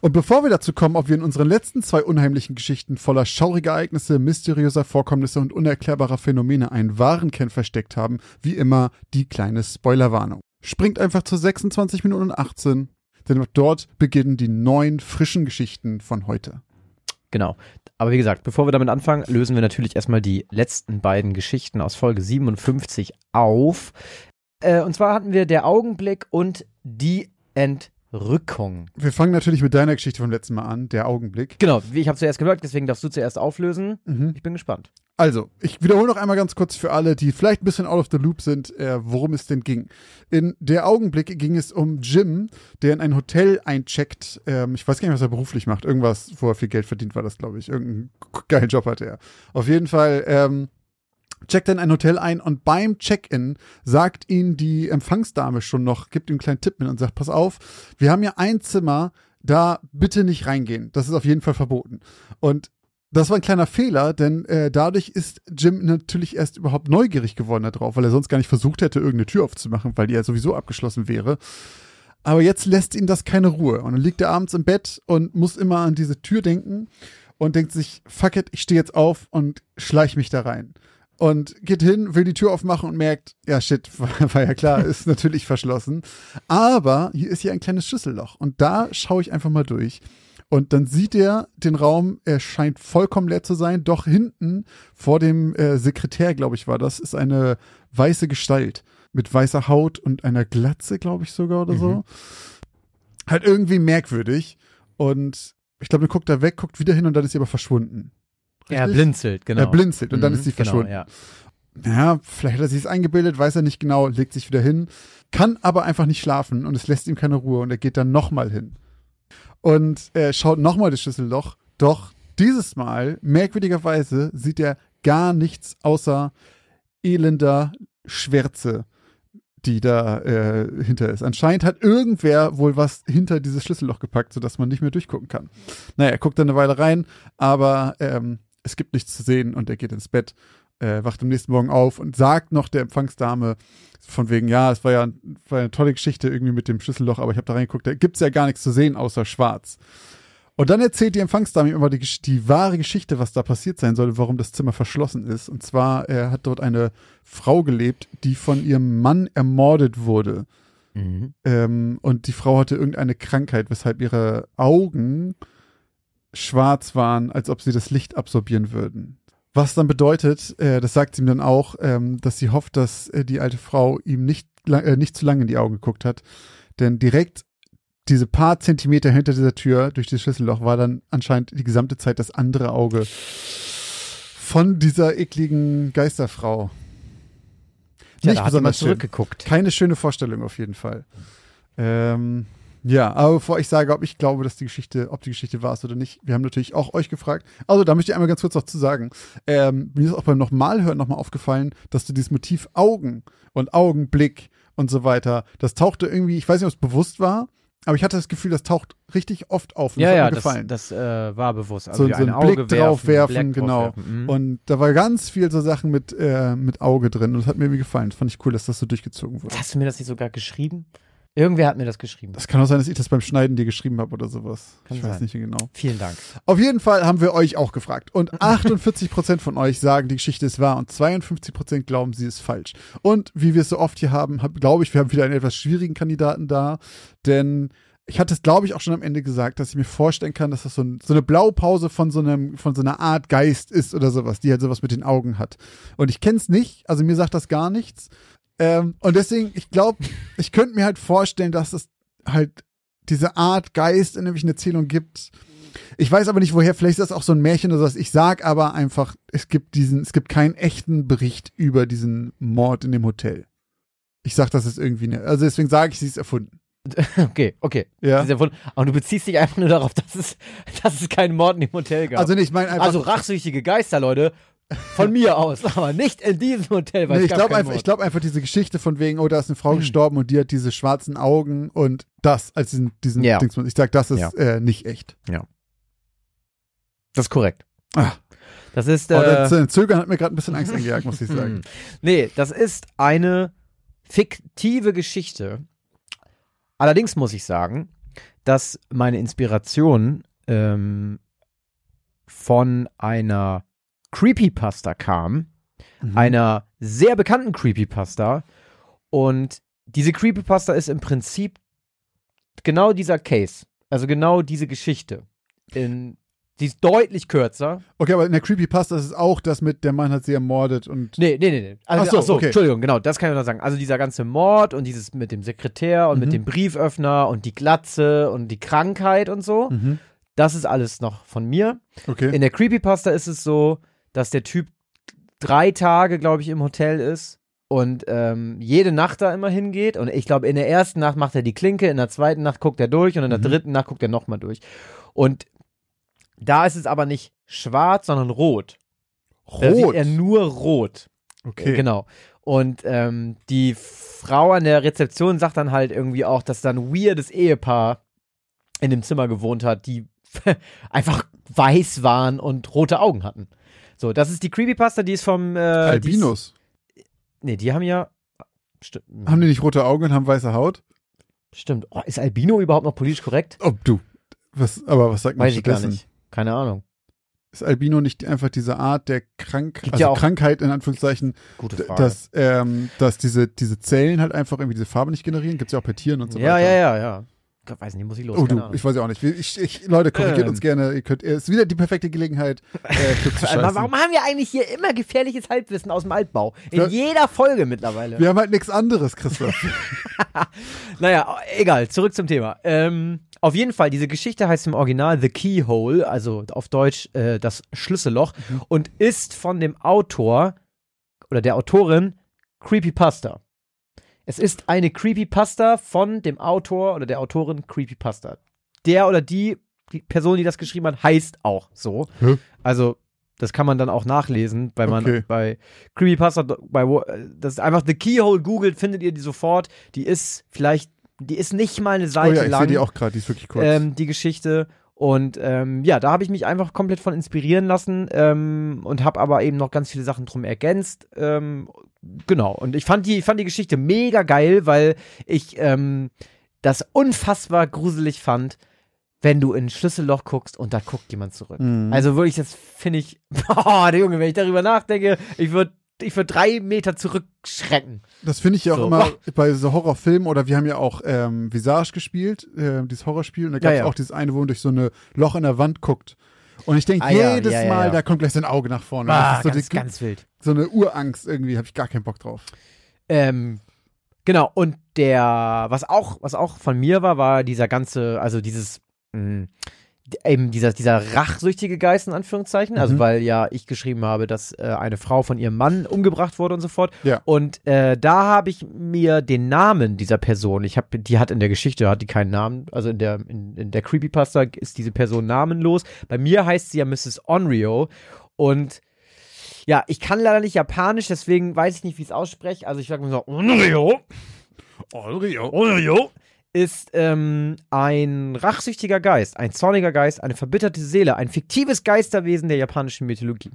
Und bevor wir dazu kommen, ob wir in unseren letzten zwei unheimlichen Geschichten voller schauriger Ereignisse, mysteriöser Vorkommnisse und unerklärbarer Phänomene einen wahren Kern versteckt haben, wie immer die kleine Spoilerwarnung. Springt einfach zu 26 Minuten 18, denn dort beginnen die neun frischen Geschichten von heute. Genau. Aber wie gesagt, bevor wir damit anfangen, lösen wir natürlich erstmal die letzten beiden Geschichten aus Folge 57 auf. Äh, und zwar hatten wir der Augenblick und die Entrückung. Wir fangen natürlich mit deiner Geschichte vom letzten Mal an, der Augenblick. Genau, ich habe zuerst gehört, deswegen darfst du zuerst auflösen. Mhm. Ich bin gespannt. Also, ich wiederhole noch einmal ganz kurz für alle, die vielleicht ein bisschen out of the loop sind, äh, worum es denn ging. In der Augenblick ging es um Jim, der in ein Hotel eincheckt. Ähm, ich weiß gar nicht, was er beruflich macht. Irgendwas, wo er viel Geld verdient, war das, glaube ich. Irgendeinen geilen Job hatte er. Auf jeden Fall ähm, checkt in ein Hotel ein und beim Check-in sagt ihn die Empfangsdame schon noch, gibt ihm einen kleinen Tipp mit und sagt, pass auf, wir haben ja ein Zimmer, da bitte nicht reingehen. Das ist auf jeden Fall verboten. Und das war ein kleiner Fehler, denn äh, dadurch ist Jim natürlich erst überhaupt neugierig geworden darauf, weil er sonst gar nicht versucht hätte, irgendeine Tür aufzumachen, weil die ja sowieso abgeschlossen wäre. Aber jetzt lässt ihn das keine Ruhe. Und dann liegt er abends im Bett und muss immer an diese Tür denken und denkt sich, fuck it, ich stehe jetzt auf und schleich mich da rein. Und geht hin, will die Tür aufmachen und merkt, ja shit, war, war ja klar, ist natürlich verschlossen. Aber hier ist hier ein kleines Schlüsselloch. Und da schaue ich einfach mal durch. Und dann sieht er den Raum, er scheint vollkommen leer zu sein, doch hinten vor dem äh, Sekretär, glaube ich, war das, ist eine weiße Gestalt mit weißer Haut und einer Glatze, glaube ich sogar oder so. Halt irgendwie merkwürdig. Und ich glaube, er guckt da weg, guckt wieder hin und dann ist sie aber verschwunden. Er blinzelt, genau. Er blinzelt und dann Mhm, ist sie genau, verschwunden. ja. Ja, vielleicht hat er sich es eingebildet, weiß er nicht genau, legt sich wieder hin, kann aber einfach nicht schlafen und es lässt ihm keine Ruhe und er geht dann nochmal hin. Und er schaut nochmal das Schlüsselloch, doch dieses Mal, merkwürdigerweise, sieht er gar nichts außer elender Schwärze, die da äh, hinter ist. Anscheinend hat irgendwer wohl was hinter dieses Schlüsselloch gepackt, sodass man nicht mehr durchgucken kann. Naja, er guckt dann eine Weile rein, aber ähm, es gibt nichts zu sehen und er geht ins Bett äh, wacht am nächsten Morgen auf und sagt noch der Empfangsdame von wegen, ja, es war ja war eine tolle Geschichte irgendwie mit dem Schlüsselloch, aber ich habe da reingeguckt, da gibt's ja gar nichts zu sehen außer schwarz. Und dann erzählt die Empfangsdame immer die, die wahre Geschichte, was da passiert sein soll, warum das Zimmer verschlossen ist. Und zwar, er hat dort eine Frau gelebt, die von ihrem Mann ermordet wurde. Mhm. Ähm, und die Frau hatte irgendeine Krankheit, weshalb ihre Augen schwarz waren, als ob sie das Licht absorbieren würden. Was dann bedeutet, äh, das sagt sie ihm dann auch, ähm, dass sie hofft, dass äh, die alte Frau ihm nicht, äh, nicht zu lange in die Augen geguckt hat. Denn direkt diese paar Zentimeter hinter dieser Tür durch das Schlüsselloch war dann anscheinend die gesamte Zeit das andere Auge von dieser ekligen Geisterfrau. Tja, nicht besonders schön. zurückgeguckt. Keine schöne Vorstellung auf jeden Fall. Ähm, ja, aber bevor ich sage, ob ich glaube, dass die Geschichte, ob die Geschichte wahr ist oder nicht, wir haben natürlich auch euch gefragt. Also, da möchte ich einmal ganz kurz noch zu sagen. Ähm, mir ist auch beim Nochmalhören nochmal aufgefallen, dass du dieses Motiv Augen und Augenblick und so weiter, das tauchte irgendwie, ich weiß nicht, ob es bewusst war, aber ich hatte das Gefühl, das taucht richtig oft auf. Und Ja, ja, das, gefallen. das äh, war bewusst. Also so, so ein Auge Blick drauf werfen, Blick drauf genau. werfen. Mhm. Und da war ganz viel so Sachen mit, äh, mit Auge drin und das hat mir irgendwie gefallen. Das fand ich cool, dass das so durchgezogen wurde. Hast du mir das nicht sogar geschrieben? Irgendwer hat mir das geschrieben. Das kann auch sein, dass ich das beim Schneiden dir geschrieben habe oder sowas. Kann ich weiß sein. nicht genau. Vielen Dank. Auf jeden Fall haben wir euch auch gefragt. Und 48% von euch sagen, die Geschichte ist wahr und 52% glauben, sie ist falsch. Und wie wir es so oft hier haben, hab, glaube ich, wir haben wieder einen etwas schwierigen Kandidaten da. Denn ich hatte es, glaube ich, auch schon am Ende gesagt, dass ich mir vorstellen kann, dass das so, ein, so eine Blaupause von so, einem, von so einer Art Geist ist oder sowas, die halt sowas mit den Augen hat. Und ich kenne es nicht, also mir sagt das gar nichts. Ähm, und deswegen, ich glaube, ich könnte mir halt vorstellen, dass es halt diese Art Geist in irgendwelchen Erzählungen gibt. Ich weiß aber nicht woher, vielleicht ist das auch so ein Märchen oder sowas. Ich sag aber einfach, es gibt diesen, es gibt keinen echten Bericht über diesen Mord in dem Hotel. Ich sag, das ist irgendwie eine, also deswegen sage ich, sie ist erfunden. Okay, okay. Ja. Aber du beziehst dich einfach nur darauf, dass es, dass es keinen Mord im Hotel gab. Also nicht, ich meine einfach, Also rachsüchtige Geister, Leute, Von mir aus, aber nicht in diesem Hotel, weil Nee, ich glaube einfach, ich glaub einfach diese Geschichte von wegen, oh, da ist eine. Frau gestorben und die hat diese schwarzen Augen und das als diesen, diesen Ja. Dingsbums. Ich sag, das ist Ja. äh, nicht echt. Das ist korrekt. Ah, Das ist. oh, Äh, das äh, Zögern hat mir gerade ein bisschen Angst eingejagt, muss ich sagen. Hm. Nee, das ist eine fiktive Geschichte. Allerdings muss ich sagen, dass meine Inspiration ähm, von einer Creepypasta kam, Mhm. einer sehr bekannten Creepypasta. Und diese Creepypasta ist im Prinzip genau dieser Case. Also genau diese Geschichte. In, die ist deutlich kürzer. Okay, aber in der Creepypasta ist es auch das mit, der Mann hat sie ermordet und. Nee, nee, nee, nee. Also, Ach so, ach so okay. Entschuldigung, genau, das kann ich noch sagen. Also dieser ganze Mord und dieses mit dem Sekretär und Mhm. mit dem Brieföffner und die Glatze und die Krankheit und so, Mhm. das ist alles noch von mir. Okay. In der Creepypasta ist es so, dass der Typ drei Tage, glaube ich, im Hotel ist und ähm, jede Nacht da immer hingeht. Und ich glaube, in der ersten Nacht macht er die Klinke, in der zweiten Nacht guckt er durch und in der Mhm. dritten Nacht guckt er nochmal durch. Und da ist es aber nicht schwarz, sondern rot. Da sieht Rot. er nur rot. Okay. Genau. Und ähm, die Frau an der Rezeption sagt dann halt irgendwie auch, dass da ein weirdes Ehepaar in dem Zimmer gewohnt hat, die einfach weiß waren und rote Augen hatten. So, das ist die Creepypasta, die ist vom äh, Albinos. Die ist, nee, die haben ja. Stimmt. Haben die nicht rote Augen und haben weiße Haut? Stimmt. Oh, ist Albino überhaupt noch politisch korrekt? Oh, du. Was, aber was sagt man Weiß ich gar nicht. Keine Ahnung. Ist Albino nicht einfach diese Art der Krank Gibt also ja Krankheit in Anführungszeichen, Gute d- Frage. dass, ähm, dass diese, diese Zellen halt einfach irgendwie diese Farbe nicht generieren? Gibt es ja auch bei Tieren und so ja, weiter. ja, ja, ja. Gott, weiß nicht, muss ich los. Oh du, ich weiß ja auch nicht. Ich, ich, Leute, korrigiert Ähm. uns gerne. Ihr könnt, es ist wieder die perfekte Gelegenheit, äh, zu warum haben wir eigentlich hier immer gefährliches Halbwissen aus dem Altbau? In Ja. jeder Folge mittlerweile. Wir haben halt nichts anderes, Christoph. Naja, egal, zurück zum Thema. Ähm, auf jeden Fall, diese Geschichte heißt im Original The Keyhole, also auf Deutsch äh, das Schlüsselloch, und ist von dem Autor oder der Autorin Creepypasta. Es ist eine Creepypasta von dem Autor oder der Autorin Creepypasta. Der oder die, die Person, die das geschrieben hat, heißt auch so. Hä? Also, das kann man dann auch nachlesen, weil man Okay. bei Creepypasta, bei, das ist einfach The Keyhole googelt, findet ihr die sofort. Die ist vielleicht, die ist nicht mal eine oh Seite ja, ich lang sehe die auch gerade, die ist wirklich kurz. ähm, die Geschichte. Und ähm, ja, da habe ich mich einfach komplett von inspirieren lassen ähm, und habe aber eben noch ganz viele Sachen drum ergänzt. Ähm, genau. Und ich fand die, fand die Geschichte mega geil, weil ich ähm, das unfassbar gruselig fand, wenn du in ein Schlüsselloch guckst und da guckt jemand zurück. Mhm. Also wirklich, das finde ich, boah, der Junge, wenn ich darüber nachdenke, ich würde ich würd drei Meter zurückschrecken. Das finde ich ja auch So. immer bei so Horrorfilmen oder wir haben ja auch ähm, Visage gespielt, äh, dieses Horrorspiel, und da gab es Ja, ja. auch dieses eine, wo man durch so ein Loch in der Wand guckt. Und ich denke Ah, jedes ja, Mal, da kommt gleich so ein Auge nach vorne. Ah, das ist so, ganz, die, ganz wild. so eine Urangst irgendwie, habe ich gar keinen Bock drauf. Ähm, genau, und der, was auch, was auch von mir war, war dieser ganze, also dieses, mh, eben dieser, dieser rachsüchtige Geist in Anführungszeichen, also Mhm. weil ja ich geschrieben habe, dass äh, eine Frau von ihrem Mann umgebracht wurde und so fort. Ja. Und äh, da habe ich mir den Namen dieser Person, ich habe, die hat in der Geschichte, hat die keinen Namen, also in der, in, in der Creepypasta ist diese Person namenlos. Bei mir heißt sie ja Mrs. Onryo und ja, ich kann leider nicht Japanisch, deswegen weiß ich nicht, wie ich es ausspreche. Also ich sage mir so, Onryo. Onryo ist ähm, ein rachsüchtiger Geist, ein zorniger Geist, eine verbitterte Seele, ein fiktives Geisterwesen der japanischen Mythologie.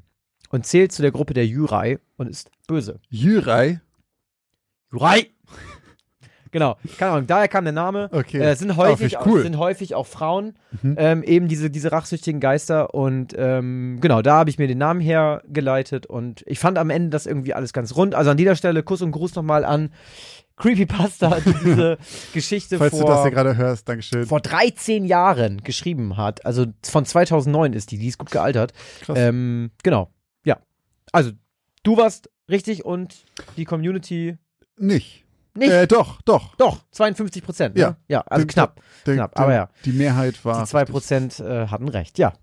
Und zählt zu der Gruppe der Yurai und ist böse. Jürei. Yurai! genau, keine Ahnung, daher kam der Name. Okay. Äh, sind, Ah, häufig, ich auch, cool. sind häufig auch Frauen, Mhm. ähm, eben diese, diese rachsüchtigen Geister. Und ähm, genau, da habe ich mir den Namen hergeleitet. Und ich fand am Ende das irgendwie alles ganz rund. Also an dieser Stelle Kuss und Gruß nochmal an Creepypasta, die diese Geschichte Falls vor, du das hier gerade hörst, Dankeschön. vor 13 Jahren geschrieben hat. Also von 2009 ist die, die ist gut gealtert. Krass. Ähm, genau, ja. Also du warst richtig und die Community nicht. nicht. Äh, doch, doch. Doch, 52 Prozent. Ne? Ja. ja, also Die- knapp. Der, Knapp, der, aber ja. Die Mehrheit war. Die 2% äh, hatten recht, ja.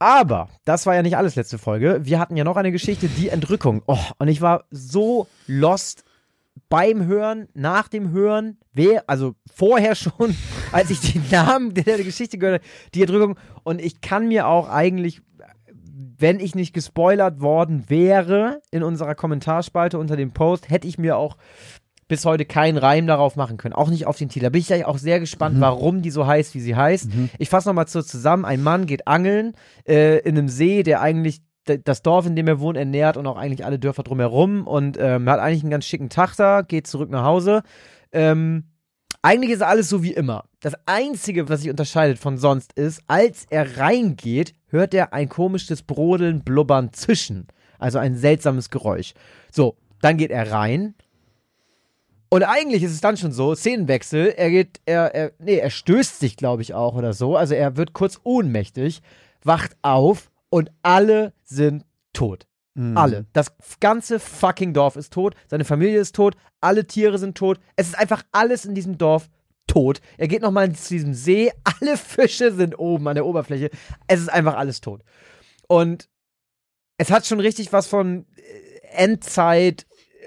Aber das war ja nicht alles letzte Folge. Wir hatten ja noch eine Geschichte, die Entrückung. Oh, und ich war so lost beim Hören, nach dem Hören, wer, also vorher schon, als ich den Namen der, Geschichte gehört habe, die Entrückung. Und ich kann mir auch eigentlich wenn ich nicht gespoilert worden wäre in unserer Kommentarspalte unter dem Post, hätte ich mir auch bis heute keinen Reim darauf machen können. Auch nicht auf den Titel. Da bin ich ja auch sehr gespannt, Mhm. warum die so heißt, wie sie heißt. Ich fasse nochmal so zusammen. Ein Mann geht angeln äh, in einem See, der eigentlich das Dorf, in dem er wohnt, ernährt und auch eigentlich alle Dörfer drumherum und ähm, hat eigentlich einen ganz schicken Tag da, geht zurück nach Hause. Ähm, eigentlich ist alles so wie immer. Das Einzige, was sich unterscheidet von sonst ist, als er reingeht, hört er ein komisches Brodeln, Blubbern, Zischen. Also ein seltsames Geräusch. So, dann geht er rein. Und eigentlich ist es dann schon so, Szenenwechsel, er geht, er, er, nee, er stößt sich, glaube ich, auch oder so. Also er wird kurz ohnmächtig, wacht auf und alle sind tot. Mhm. Alle. Das ganze fucking Dorf ist tot. Seine Familie ist tot. Alle Tiere sind tot. Es ist einfach alles in diesem Dorf tot. Er geht nochmal zu diesem See. Alle Fische sind oben an der Oberfläche. Es ist einfach alles tot. Und es hat schon richtig was von äh, Endzeit.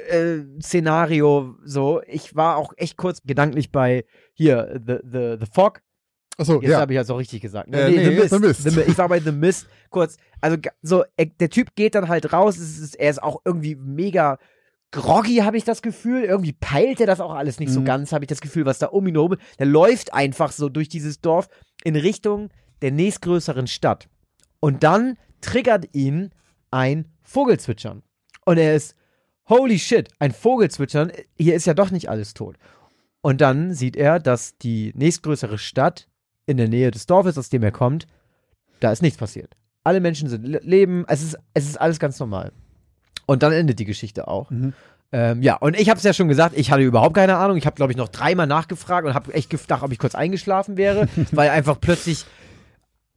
äh, Szenario so. Ich war auch echt kurz gedanklich bei hier The The The Fog Achso, Jetzt ja. habe ich auch richtig gesagt. Ne? Äh, nee, The Mist. The Mi- Ich war bei The Mist kurz. Also so, er, der Typ geht dann halt raus. Ist, er ist auch irgendwie mega groggy, habe ich das Gefühl. Irgendwie peilt er das auch alles nicht so Mhm. ganz, habe ich das Gefühl, was da um ihn herum. Der läuft einfach so durch dieses Dorf in Richtung der nächstgrößeren Stadt. Und dann triggert ihn ein Vogelzwitschern. Und er ist, holy shit, ein Vogelzwitschern. Hier ist ja doch nicht alles tot. Und dann sieht er, dass die nächstgrößere Stadt in der Nähe des Dorfes, aus dem er kommt, da ist nichts passiert. Alle Menschen sind le- leben, es ist, es ist alles ganz normal. Und dann endet die Geschichte auch. Mhm. Ähm, ja, und ich habe es ja schon gesagt, ich hatte überhaupt keine Ahnung. Ich habe, glaube ich, noch dreimal nachgefragt und habe echt gedacht, ob ich kurz eingeschlafen wäre, weil einfach plötzlich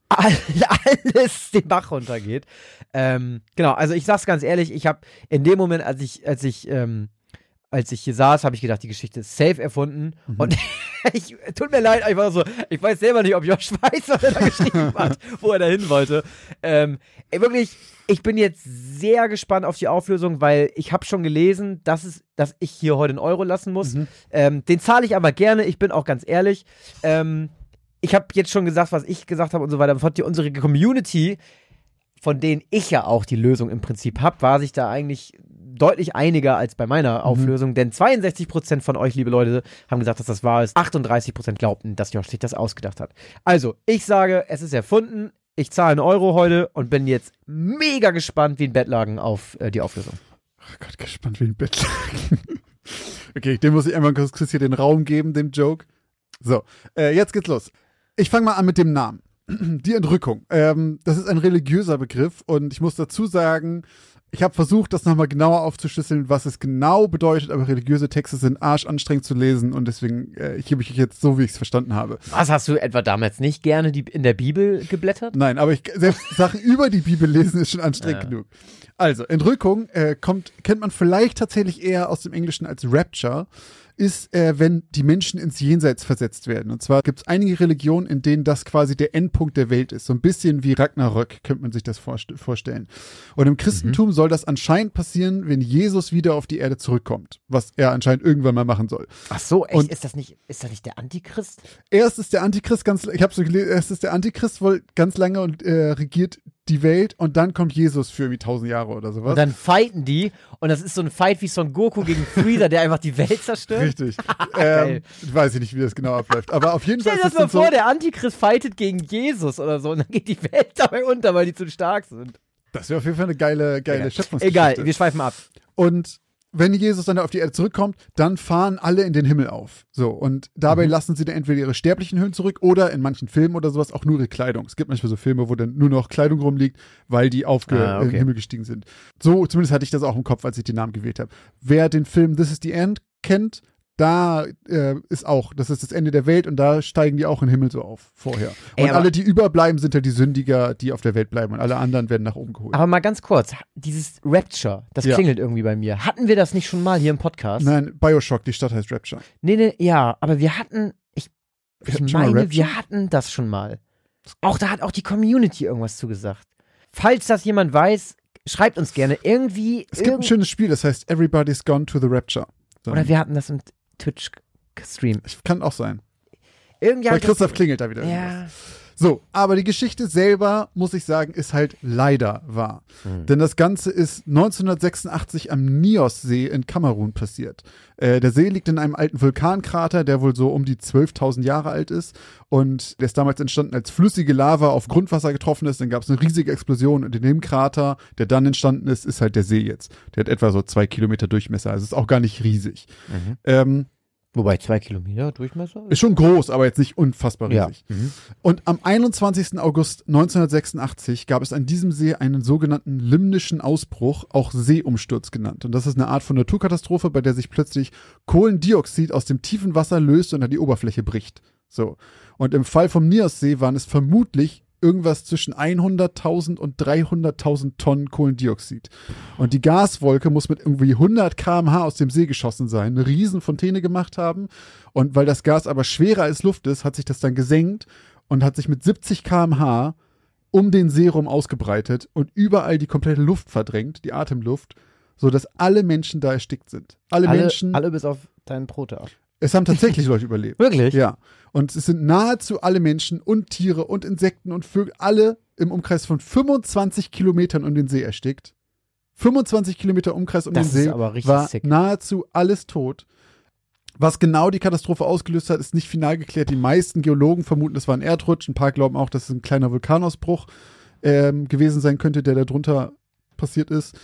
all, alles den Bach runtergeht. Ähm, genau, also ich sag's ganz ehrlich, ich habe in dem Moment, als ich, als ich, ähm, als ich hier saß, habe ich gedacht, die Geschichte ist safe erfunden. Und ich, tut mir leid, einfach so, ich weiß selber nicht, ob Josh weiß, was er da geschrieben hat, wo er da hin wollte. Ähm, ey, wirklich, ich bin jetzt sehr gespannt auf die Auflösung, weil ich habe schon gelesen, dass, es, dass ich hier heute einen Euro lassen muss. Ähm, den zahle ich aber gerne, ich bin auch ganz ehrlich. Ähm, ich habe jetzt schon gesagt, was ich gesagt habe und so weiter. Und unsere Community, von denen ich ja auch die Lösung im Prinzip habe, war sich da eigentlich deutlich einiger als bei meiner Auflösung. Denn 62% von euch, liebe Leute, haben gesagt, dass das wahr ist. 38% glaubten, dass Josh sich das ausgedacht hat. Also, ich sage, es ist erfunden. Ich zahle einen Euro heute und bin jetzt mega gespannt wie ein Bettlagen auf äh, die Auflösung. Oh Gott, gespannt wie ein Bett. okay, dem muss ich einmal kurz Chris hier den Raum geben, dem Joke. So, äh, jetzt geht's los. Ich fange mal an mit dem Namen. Die Entrückung. Ähm, das ist ein religiöser Begriff und ich muss dazu sagen, ich habe versucht, das nochmal genauer aufzuschlüsseln, was es genau bedeutet, aber religiöse Texte sind arschanstrengend zu lesen und deswegen äh, gebe ich euch jetzt so, wie ich es verstanden habe. Was hast du etwa damals nicht gerne die, in der Bibel geblättert? Nein, aber ich, selbst Sachen über die Bibel lesen ist schon anstrengend Ja. genug. Also, Entrückung äh, kommt, kennt man vielleicht tatsächlich eher aus dem Englischen als Rapture, ist, äh, wenn die Menschen ins Jenseits versetzt werden. Und zwar gibt es einige Religionen, in denen das quasi der Endpunkt der Welt ist. So ein bisschen wie Ragnarök, könnte man sich das vorst vorstellen. Und im Christentum soll das anscheinend passieren, wenn Jesus wieder auf die Erde zurückkommt, was er anscheinend irgendwann mal machen soll. Ach so, echt? Und- ist das nicht, ist das nicht der Antichrist? Erst ist der Antichrist ganz, ich habe so gelesen, erst ist der Antichrist wohl ganz lange und äh, regiert die Welt und dann kommt Jesus für irgendwie tausend Jahre oder sowas. Und dann fighten die und das ist so ein Fight wie Son Goku gegen Freezer, der einfach die Welt zerstört. Richtig. Ähm, ich weiß nicht, wie das genau abläuft. Aber auf jeden Fall Stell dir das mal vor, so. der Antichrist fightet gegen Jesus oder so und dann geht die Welt dabei unter, weil die zu stark sind. Das wäre auf jeden Fall eine geile, geile Egal. Schöpfungsgeschichte. Egal, wir schweifen ab. Und wenn Jesus dann auf die Erde zurückkommt, dann fahren alle in den Himmel auf. So, und dabei lassen sie dann entweder ihre sterblichen Hüllen zurück oder in manchen Filmen oder sowas auch nur ihre Kleidung. Es gibt manchmal so Filme, wo dann nur noch Kleidung rumliegt, weil die aufge Ah, in okay. den Himmel gestiegen sind. So, zumindest hatte ich das auch im Kopf, als ich den Namen gewählt habe. Wer den Film This is the End kennt, da äh, ist auch, das ist das Ende der Welt und da steigen die auch in den Himmel so auf vorher. Ey, und aber- alle, die überbleiben, sind halt die Sündiger, die auf der Welt bleiben und alle anderen werden nach oben geholt. Aber mal ganz kurz, dieses Rapture, das Ja. klingelt irgendwie bei mir. Hatten wir das nicht schon mal hier im Podcast? Nein, Bioshock, die Stadt heißt Rapture. Nee, nee, ja, aber wir hatten, ich, ich hatten meine, wir hatten das schon mal. Auch da hat auch die Community irgendwas zugesagt. Falls das jemand weiß, schreibt uns gerne irgendwie. Es gibt ein irgend- schönes Spiel, das heißt Everybody's Gone to the Rapture. So. oder wir hatten das im Twitch-Stream. Ich kann auch sein. Irgendwie das- Christoph klingelt da wieder. Ja. So, aber die Geschichte selber, muss ich sagen, ist halt leider wahr. Denn das Ganze ist 1986 am Nios-See in Kamerun passiert. Äh, der See liegt in einem alten Vulkankrater, der wohl so um die 12.000 Jahre alt ist. Und der ist damals entstanden, als flüssige Lava auf Grundwasser getroffen ist. Dann gab es eine riesige Explosion und in dem Krater, der dann entstanden ist, ist halt der See jetzt. Der hat etwa so zwei Kilometer Durchmesser. Also ist auch gar nicht riesig. Ähm, Wobei zwei Kilometer Durchmesser? ist schon groß, aber jetzt nicht unfassbar ja. riesig. Mhm. Und am 21. August 1986 gab es an diesem See einen sogenannten limnischen Ausbruch, auch Seeumsturz genannt. Und das ist eine Art von Naturkatastrophe, bei der sich plötzlich Kohlendioxid aus dem tiefen Wasser löst und an die Oberfläche bricht. So. Und im Fall vom Nios-See waren es vermutlich irgendwas zwischen 100.000 und 300.000 Tonnen Kohlendioxid. Und die Gaswolke muss mit irgendwie 100 kmh aus dem See geschossen sein, eine riesen Fontäne gemacht haben. Und weil das Gas aber schwerer als Luft ist, hat sich das dann gesenkt und hat sich mit 70 kmh um den See rum ausgebreitet und überall die komplette Luft verdrängt, die Atemluft, so dass alle Menschen da erstickt sind. Alle, Alle, Menschen. alle bis auf deinen Prota. Es haben tatsächlich Leute überlebt. Wirklich? Ja. Und es sind nahezu alle Menschen und Tiere und Insekten und Vögel, alle im Umkreis von 25 Kilometern um den See erstickt. 25 Kilometer Umkreis um Das den ist See aber richtig war sick. nahezu alles tot. Was genau die Katastrophe ausgelöst hat, ist nicht final geklärt. Die meisten Geologen vermuten, es war ein Erdrutsch. Ein paar glauben auch, dass es ein kleiner Vulkanausbruch ähm, gewesen sein könnte, der da drunter passiert ist.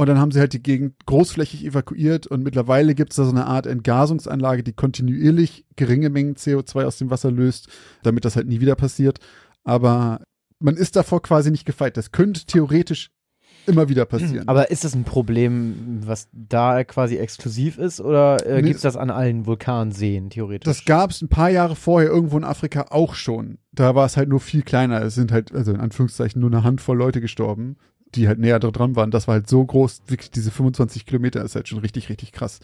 Und dann haben sie halt die Gegend großflächig evakuiert und mittlerweile gibt es da so eine Art Entgasungsanlage, die kontinuierlich geringe Mengen CO2 aus dem Wasser löst, damit das halt nie wieder passiert. Aber man ist davor quasi nicht gefeit. Das könnte theoretisch immer wieder passieren. Aber ist das ein Problem, was da quasi exklusiv ist oder äh, Nee, gibt es das an allen Vulkanseen theoretisch? Das gab es ein paar Jahre vorher irgendwo in Afrika auch schon. Da war es halt nur viel kleiner. Es sind halt, also in Anführungszeichen, nur eine Handvoll Leute gestorben, die halt näher dran waren. Das war halt so groß, wirklich diese 25 Kilometer ist halt schon richtig, richtig krass.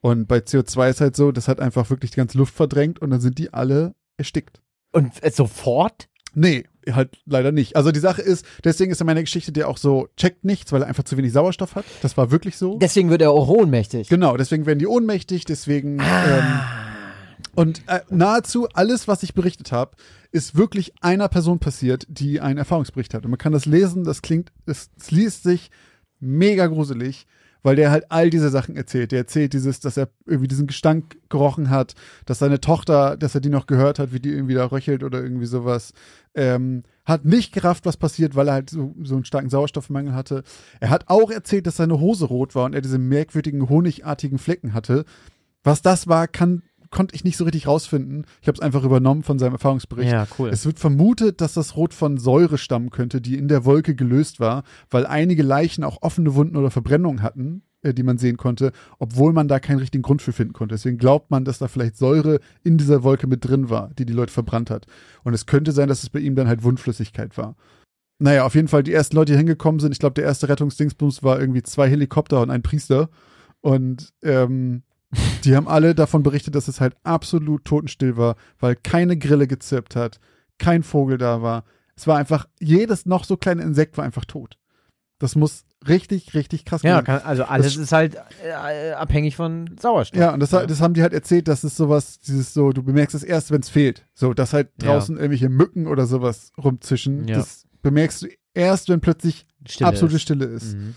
Und bei CO2 ist halt so, das hat einfach wirklich die ganze Luft verdrängt und dann sind die alle erstickt. Und äh, sofort? Nee, halt leider nicht. Also die Sache ist, deswegen ist in meiner Geschichte der auch so, checkt nichts, weil er einfach zu wenig Sauerstoff hat. Das war wirklich so. Deswegen wird er auch ohnmächtig. Genau, deswegen werden die ohnmächtig, deswegen. Ähm, und äh, nahezu alles, was ich berichtet habe, ist wirklich einer Person passiert, die einen Erfahrungsbericht hat. Und man kann das lesen, das klingt, es, es liest sich mega gruselig, weil der halt all diese Sachen erzählt. Der erzählt dieses, dass er irgendwie diesen Gestank gerochen hat, dass seine Tochter, dass er die noch gehört hat, wie die irgendwie da röchelt oder irgendwie sowas. Ähm, hat nicht gerafft, was passiert, weil er halt so, so einen starken Sauerstoffmangel hatte. Er hat auch erzählt, dass seine Hose rot war und er diese merkwürdigen, honigartigen Flecken hatte. Was das war, kann, konnte ich nicht so richtig rausfinden. Ich habe es einfach übernommen von seinem Erfahrungsbericht. Ja, cool. Es wird vermutet, dass das Rot von Säure stammen könnte, die in der Wolke gelöst war, weil einige Leichen auch offene Wunden oder Verbrennungen hatten, äh, die man sehen konnte, obwohl man da keinen richtigen Grund für finden konnte. Deswegen glaubt man, dass da vielleicht Säure in dieser Wolke mit drin war, die die Leute verbrannt hat. Und es könnte sein, dass es bei ihm dann halt Wundflüssigkeit war. Naja, auf jeden Fall die ersten Leute, die hingekommen sind, ich glaube, der erste Rettungsdingsbums war irgendwie zwei Helikopter und ein Priester. Und ähm, die haben alle davon berichtet, dass es halt absolut totenstill war, weil keine Grille gezirpt hat, kein Vogel da war. Es war einfach, jedes noch so kleine Insekt war einfach tot. Das muss richtig, richtig krass ja, gewesen kann, also alles Das- ist halt äh, abhängig von Sauerstoff. Ja, und das, das haben die halt erzählt, dass es sowas, dieses so, du bemerkst es erst, wenn es fehlt. So, dass halt Ja. draußen irgendwelche Mücken oder sowas rumzischen. Ja. Das bemerkst du erst, wenn plötzlich Stille absolute ist. Stille ist. Mhm.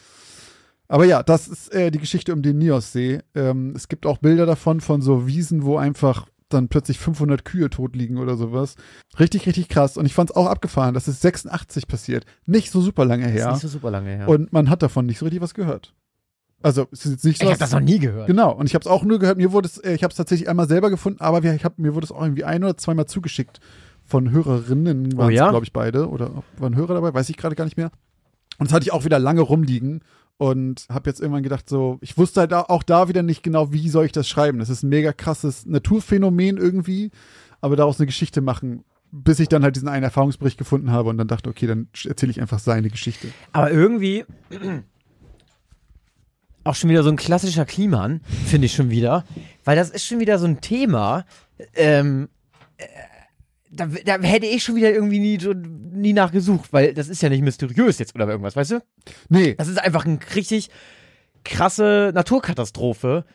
Aber ja, das ist äh, die Geschichte um den Nios-See. Ähm, es gibt auch Bilder davon von so Wiesen, wo einfach dann plötzlich 500 Kühe tot liegen oder sowas. Richtig, richtig krass. Und ich fand es auch abgefahren, das ist 86 passiert. Nicht so super lange her. nicht so super lange her. Und man hat davon nicht so richtig was gehört. Also, es ist jetzt nicht so. ich habe das noch nie gehört. Genau, und ich habe es auch nur gehört, mir wurde es, äh, ich habe es tatsächlich einmal selber gefunden, aber wir, ich hab, mir wurde es auch irgendwie ein oder zweimal zugeschickt von Hörerinnen, waren Oh ja? glaube ich, beide. Oder waren Hörer dabei, weiß ich gerade gar nicht mehr. Und das hatte ich auch wieder lange rumliegen und habe jetzt irgendwann gedacht, so, ich wusste halt auch da wieder nicht genau, wie soll ich das schreiben. Das ist ein mega krasses Naturphänomen irgendwie, aber daraus eine Geschichte machen, bis ich dann halt diesen einen Erfahrungsbericht gefunden habe und dann dachte, okay, dann erzähle ich einfach seine Geschichte. Aber irgendwie auch schon wieder so ein klassischer Kliman, finde ich schon wieder. Weil das ist schon wieder so ein Thema, ähm, äh, da, da hätte ich schon wieder irgendwie nie, nie nachgesucht, weil das ist ja nicht mysteriös jetzt oder irgendwas, weißt du? Nee, Das ist einfach eine richtig krasse Naturkatastrophe,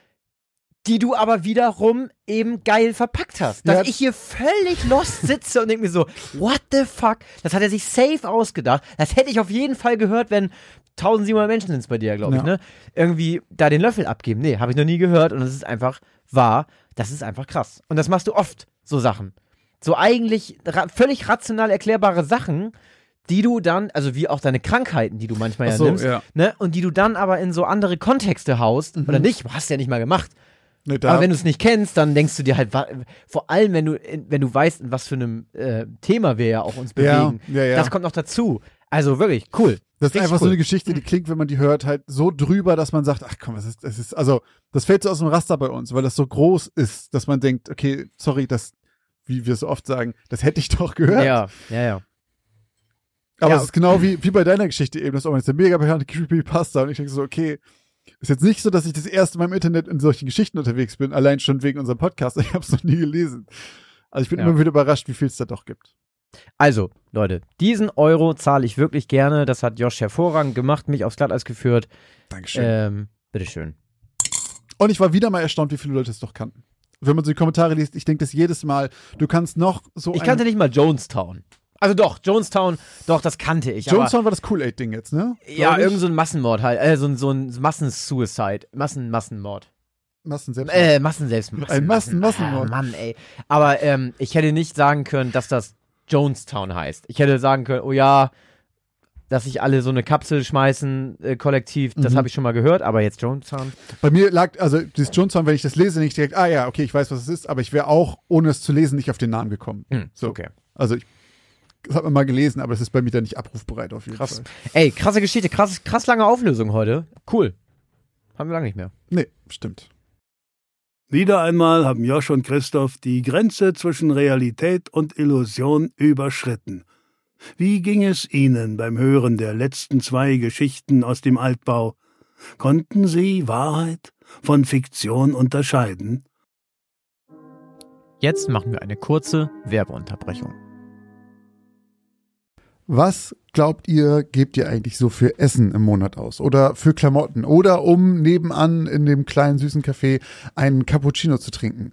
die du aber wiederum eben geil verpackt hast. Dass Ja. ich hier völlig lost sitze und denke mir so, what the fuck? Das hat er sich safe ausgedacht. Das hätte ich auf jeden Fall gehört, wenn 1700 Menschen sind es bei dir, glaube ich, Ja. ne? Irgendwie da den Löffel abgeben. Nee, habe ich noch nie gehört und das ist einfach wahr. Das ist einfach krass. Und das machst du oft, so Sachen. So eigentlich ra völlig rational erklärbare Sachen, die du dann, also wie auch deine Krankheiten, die du manchmal Ach ja so, nimmst, ja. ne? Und die du dann aber in so andere Kontexte haust oder nicht, hast ja nicht mal gemacht. Nee, Aber wenn du es nicht kennst, dann denkst du dir halt, vor allem wenn du, wenn du weißt, in was für einem äh, Thema wir ja auch uns Ja, bewegen, ja, ja. das kommt noch dazu. Also wirklich, cool. Das ist Richtig einfach so cool. eine Geschichte, die klingt, wenn man die hört, halt so drüber, dass man sagt, ach komm, was ist, das ist, also, das fällt so aus dem Raster bei uns, weil das so groß ist, dass man denkt, okay, sorry, das, wie wir so oft sagen, das hätte ich doch gehört. Ja, ja, ja. Aber Ja. es ist genau wie, wie bei deiner Geschichte eben, das ist auch eine mega bekannte Creepypasta und ich denke so, okay, ist jetzt nicht so, dass ich das erste Mal im Internet in solchen Geschichten unterwegs bin, allein schon wegen unserem Podcast, ich habe es noch nie gelesen. Also ich bin Ja. immer wieder überrascht, wie viel es da doch gibt. Also, Leute, diesen Euro zahle ich wirklich gerne. Das hat Josh hervorragend gemacht, mich aufs Glatteis geführt. Dankeschön. Ähm, bitteschön. Und ich war wieder mal erstaunt, wie viele Leute es doch kannten. Wenn man so die Kommentare liest, ich denke das jedes Mal, du kannst noch so Ich kannte nicht mal Jonestown. Also doch, Jonestown, doch, das kannte ich. Jonestown war das Kool-Aid-Ding jetzt, ne? ja, irgend so ein Massenmord halt. Äh, so, ein- so ein Massensuicide. Massen, Massenmord. Massenselbstmord. Äh, Massenselbstmord. Ein Massen- Massenmord. Ah, Mann, ey. Aber ähm, ich hätte nicht sagen können, dass das Jonestown heißt. Ich hätte sagen können, oh ja, dass sich alle so eine Kapsel schmeißen, äh, kollektiv, das Mhm. habe ich schon mal gehört, aber jetzt Jonestown. Bei mir lag, also dieses Jonestown, wenn ich das lese, nicht direkt, ah ja, okay, ich weiß, was es ist, aber ich wäre auch, ohne es zu lesen, nicht auf den Namen gekommen. Hm, So. Okay. Also ich das hat man mal gelesen, aber es ist bei mir dann nicht abrufbereit auf jeden Krass. Fall. Ey, krasse Geschichte, krass, krass lange Auflösung heute. Cool. Haben wir lange nicht mehr. Nee, stimmt. Wieder einmal haben Josch und Christoph die Grenze zwischen Realität und Illusion überschritten. Wie ging es Ihnen beim Hören der letzten zwei Geschichten aus dem Altbau? Konnten Sie Wahrheit von Fiktion unterscheiden? Jetzt machen wir eine kurze Werbeunterbrechung. Was glaubt ihr, gebt ihr eigentlich so für Essen im Monat aus? Oder für Klamotten? Oder um nebenan in dem kleinen süßen Café einen Cappuccino zu trinken?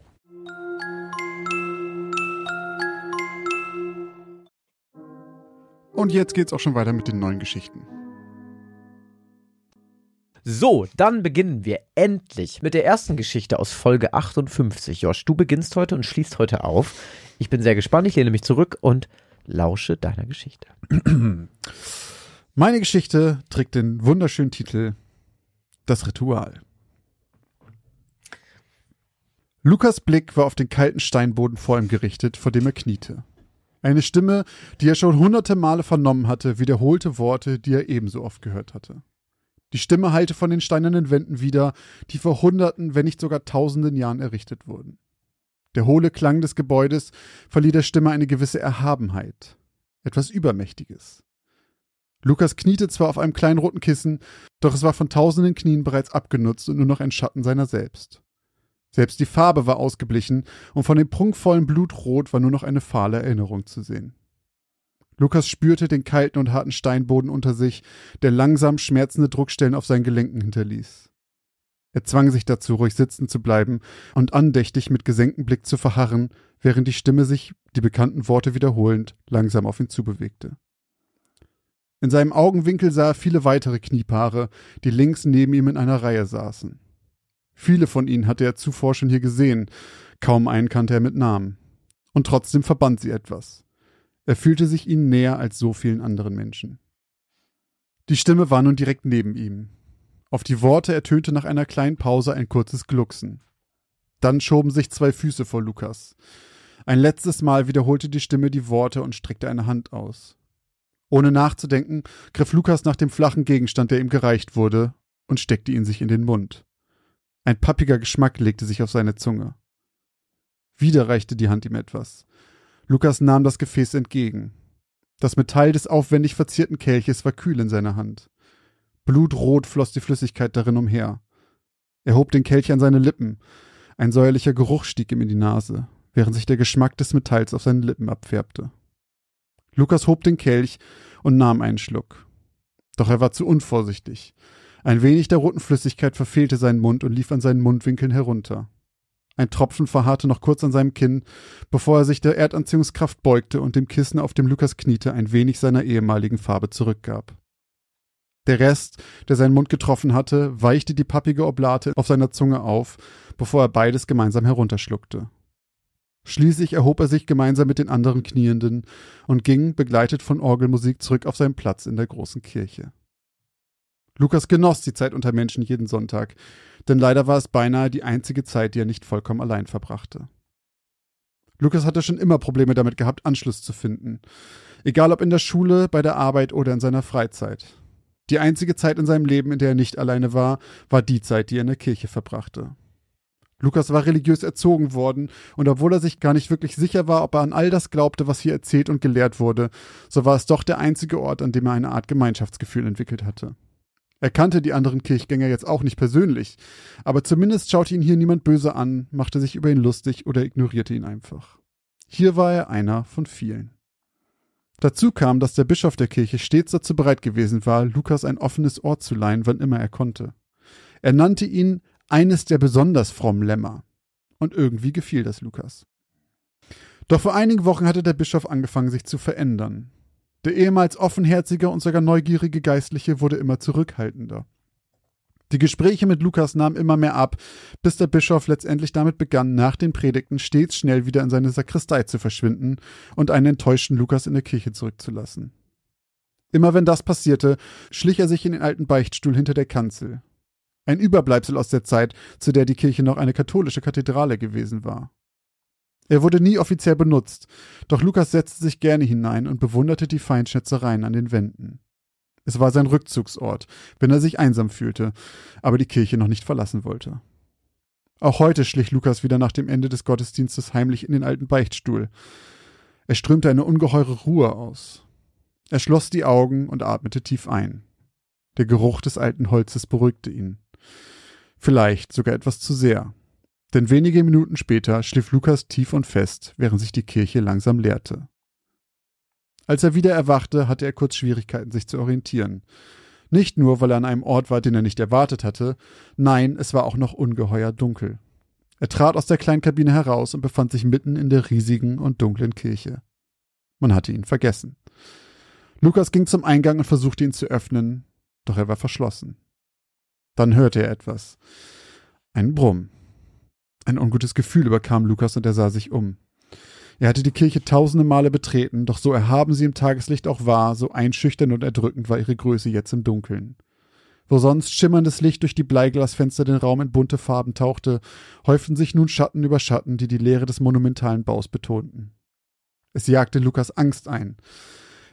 Und jetzt geht's auch schon weiter mit den neuen Geschichten. So, dann beginnen wir endlich mit der ersten Geschichte aus Folge 58. Josh, du beginnst heute und schließt heute auf. Ich bin sehr gespannt, ich lehne mich zurück und lausche deiner Geschichte. Meine Geschichte trägt den wunderschönen Titel Das Ritual. Lukas Blick war auf den kalten Steinboden vor ihm gerichtet, vor dem er kniete. Eine Stimme, die er schon hunderte Male vernommen hatte, wiederholte Worte, die er ebenso oft gehört hatte. Die Stimme hallte von den steinernen Wänden wieder, die vor hunderten, wenn nicht sogar tausenden Jahren errichtet wurden. Der hohle Klang des Gebäudes verlieh der Stimme eine gewisse Erhabenheit, etwas Übermächtiges. Lukas kniete zwar auf einem kleinen roten Kissen, doch es war von tausenden Knien bereits abgenutzt und nur noch ein Schatten seiner selbst. Selbst die Farbe war ausgeblichen und von dem prunkvollen Blutrot war nur noch eine fahle Erinnerung zu sehen. Lukas spürte den kalten und harten Steinboden unter sich, der langsam schmerzende Druckstellen auf seinen Gelenken hinterließ. Er zwang sich dazu, ruhig sitzen zu bleiben und andächtig mit gesenktem Blick zu verharren, während die Stimme sich, die bekannten Worte wiederholend, langsam auf ihn zubewegte. In seinem Augenwinkel sah er viele weitere Kniepaare, die links neben ihm in einer Reihe saßen. Viele von ihnen hatte er zuvor schon hier gesehen, kaum einen kannte er mit Namen. Und trotzdem verband sie etwas. Er fühlte sich ihnen näher als so vielen anderen Menschen. Die Stimme war nun direkt neben ihm. Auf die Worte ertönte nach einer kleinen Pause ein kurzes Glucksen. Dann schoben sich zwei Füße vor Lukas. Ein letztes Mal wiederholte die Stimme die Worte und streckte eine Hand aus. Ohne nachzudenken, griff Lukas nach dem flachen Gegenstand, der ihm gereicht wurde, und steckte ihn sich in den Mund. Ein pappiger Geschmack legte sich auf seine Zunge. Wieder reichte die Hand ihm etwas. Lukas nahm das Gefäß entgegen. Das Metall des aufwendig verzierten Kelches war kühl in seiner Hand. Blutrot floss die Flüssigkeit darin umher. Er hob den Kelch an seine Lippen. Ein säuerlicher Geruch stieg ihm in die Nase, während sich der Geschmack des Metalls auf seinen Lippen abfärbte. Lukas hob den Kelch und nahm einen Schluck. Doch er war zu unvorsichtig. Ein wenig der roten Flüssigkeit verfehlte seinen Mund und lief an seinen Mundwinkeln herunter. Ein Tropfen verharrte noch kurz an seinem Kinn, bevor er sich der Erdanziehungskraft beugte und dem Kissen, auf dem Lukas kniete, ein wenig seiner ehemaligen Farbe zurückgab. Der Rest, der seinen Mund getroffen hatte, weichte die pappige Oblate auf seiner Zunge auf, bevor er beides gemeinsam herunterschluckte. Schließlich erhob er sich gemeinsam mit den anderen Knienden und ging, begleitet von Orgelmusik, zurück auf seinen Platz in der großen Kirche. Lukas genoss die Zeit unter Menschen jeden Sonntag, denn leider war es beinahe die einzige Zeit, die er nicht vollkommen allein verbrachte. Lukas hatte schon immer Probleme damit gehabt, Anschluss zu finden. Egal ob in der Schule, bei der Arbeit oder in seiner Freizeit. Die einzige Zeit in seinem Leben, in der er nicht alleine war, war die Zeit, die er in der Kirche verbrachte. Lukas war religiös erzogen worden, und obwohl er sich gar nicht wirklich sicher war, ob er an all das glaubte, was hier erzählt und gelehrt wurde, so war es doch der einzige Ort, an dem er eine Art Gemeinschaftsgefühl entwickelt hatte. Er kannte die anderen Kirchgänger jetzt auch nicht persönlich, aber zumindest schaute ihn hier niemand böse an, machte sich über ihn lustig oder ignorierte ihn einfach. Hier war er einer von vielen. Dazu kam, dass der Bischof der Kirche stets dazu bereit gewesen war, Lukas ein offenes Ohr zu leihen, wann immer er konnte. Er nannte ihn eines der besonders frommen Lämmer. Und irgendwie gefiel das Lukas. Doch vor einigen Wochen hatte der Bischof angefangen, sich zu verändern. Der ehemals offenherzige und sogar neugierige Geistliche wurde immer zurückhaltender. Die Gespräche mit Lukas nahmen immer mehr ab, bis der Bischof letztendlich damit begann, nach den Predigten stets schnell wieder in seine Sakristei zu verschwinden und einen enttäuschten Lukas in der Kirche zurückzulassen. Immer wenn das passierte, schlich er sich in den alten Beichtstuhl hinter der Kanzel, ein Überbleibsel aus der Zeit, zu der die Kirche noch eine katholische Kathedrale gewesen war. Er wurde nie offiziell benutzt, doch Lukas setzte sich gerne hinein und bewunderte die Feinschätzereien an den Wänden. Es war sein Rückzugsort, wenn er sich einsam fühlte, aber die Kirche noch nicht verlassen wollte. Auch heute schlich Lukas wieder nach dem Ende des Gottesdienstes heimlich in den alten Beichtstuhl. Er strömte eine ungeheure Ruhe aus. Er schloss die Augen und atmete tief ein. Der Geruch des alten Holzes beruhigte ihn. Vielleicht sogar etwas zu sehr. Denn wenige Minuten später schlief Lukas tief und fest, während sich die Kirche langsam leerte. Als er wieder erwachte, hatte er kurz Schwierigkeiten, sich zu orientieren. Nicht nur, weil er an einem Ort war, den er nicht erwartet hatte, nein, es war auch noch ungeheuer dunkel. Er trat aus der kleinen Kabine heraus und befand sich mitten in der riesigen und dunklen Kirche. Man hatte ihn vergessen. Lukas ging zum Eingang und versuchte ihn zu öffnen, doch er war verschlossen. Dann hörte er etwas. Ein Brumm. Ein ungutes Gefühl überkam Lukas und er sah sich um. Er hatte die Kirche tausende Male betreten, doch so erhaben sie im Tageslicht auch war, so einschüchternd und erdrückend war ihre Größe jetzt im Dunkeln. Wo sonst schimmerndes Licht durch die Bleiglasfenster den Raum in bunte Farben tauchte, häuften sich nun Schatten über Schatten, die die Leere des monumentalen Baus betonten. Es jagte Lukas Angst ein.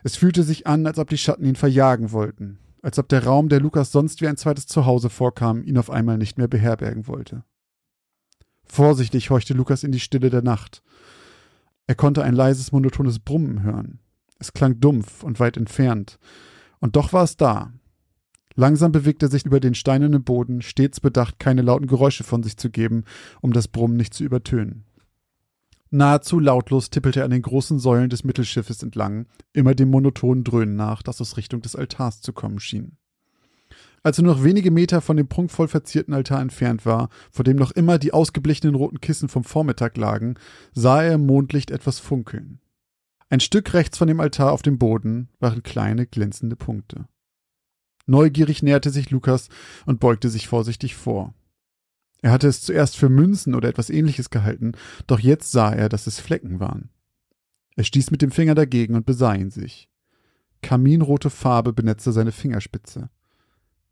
Es fühlte sich an, als ob die Schatten ihn verjagen wollten als ob der Raum, der Lukas sonst wie ein zweites Zuhause vorkam, ihn auf einmal nicht mehr beherbergen wollte. Vorsichtig horchte Lukas in die Stille der Nacht. Er konnte ein leises, monotones Brummen hören. Es klang dumpf und weit entfernt. Und doch war es da. Langsam bewegte er sich über den steinernen Boden, stets bedacht, keine lauten Geräusche von sich zu geben, um das Brummen nicht zu übertönen. Nahezu lautlos tippelte er an den großen Säulen des Mittelschiffes entlang, immer dem monotonen Dröhnen nach, das aus Richtung des Altars zu kommen schien. Als er nur noch wenige Meter von dem prunkvoll verzierten Altar entfernt war, vor dem noch immer die ausgeblichenen roten Kissen vom Vormittag lagen, sah er im Mondlicht etwas funkeln. Ein Stück rechts von dem Altar auf dem Boden waren kleine glänzende Punkte. Neugierig näherte sich Lukas und beugte sich vorsichtig vor. Er hatte es zuerst für Münzen oder etwas ähnliches gehalten, doch jetzt sah er, dass es Flecken waren. Er stieß mit dem Finger dagegen und besah ihn sich. Kaminrote Farbe benetzte seine Fingerspitze.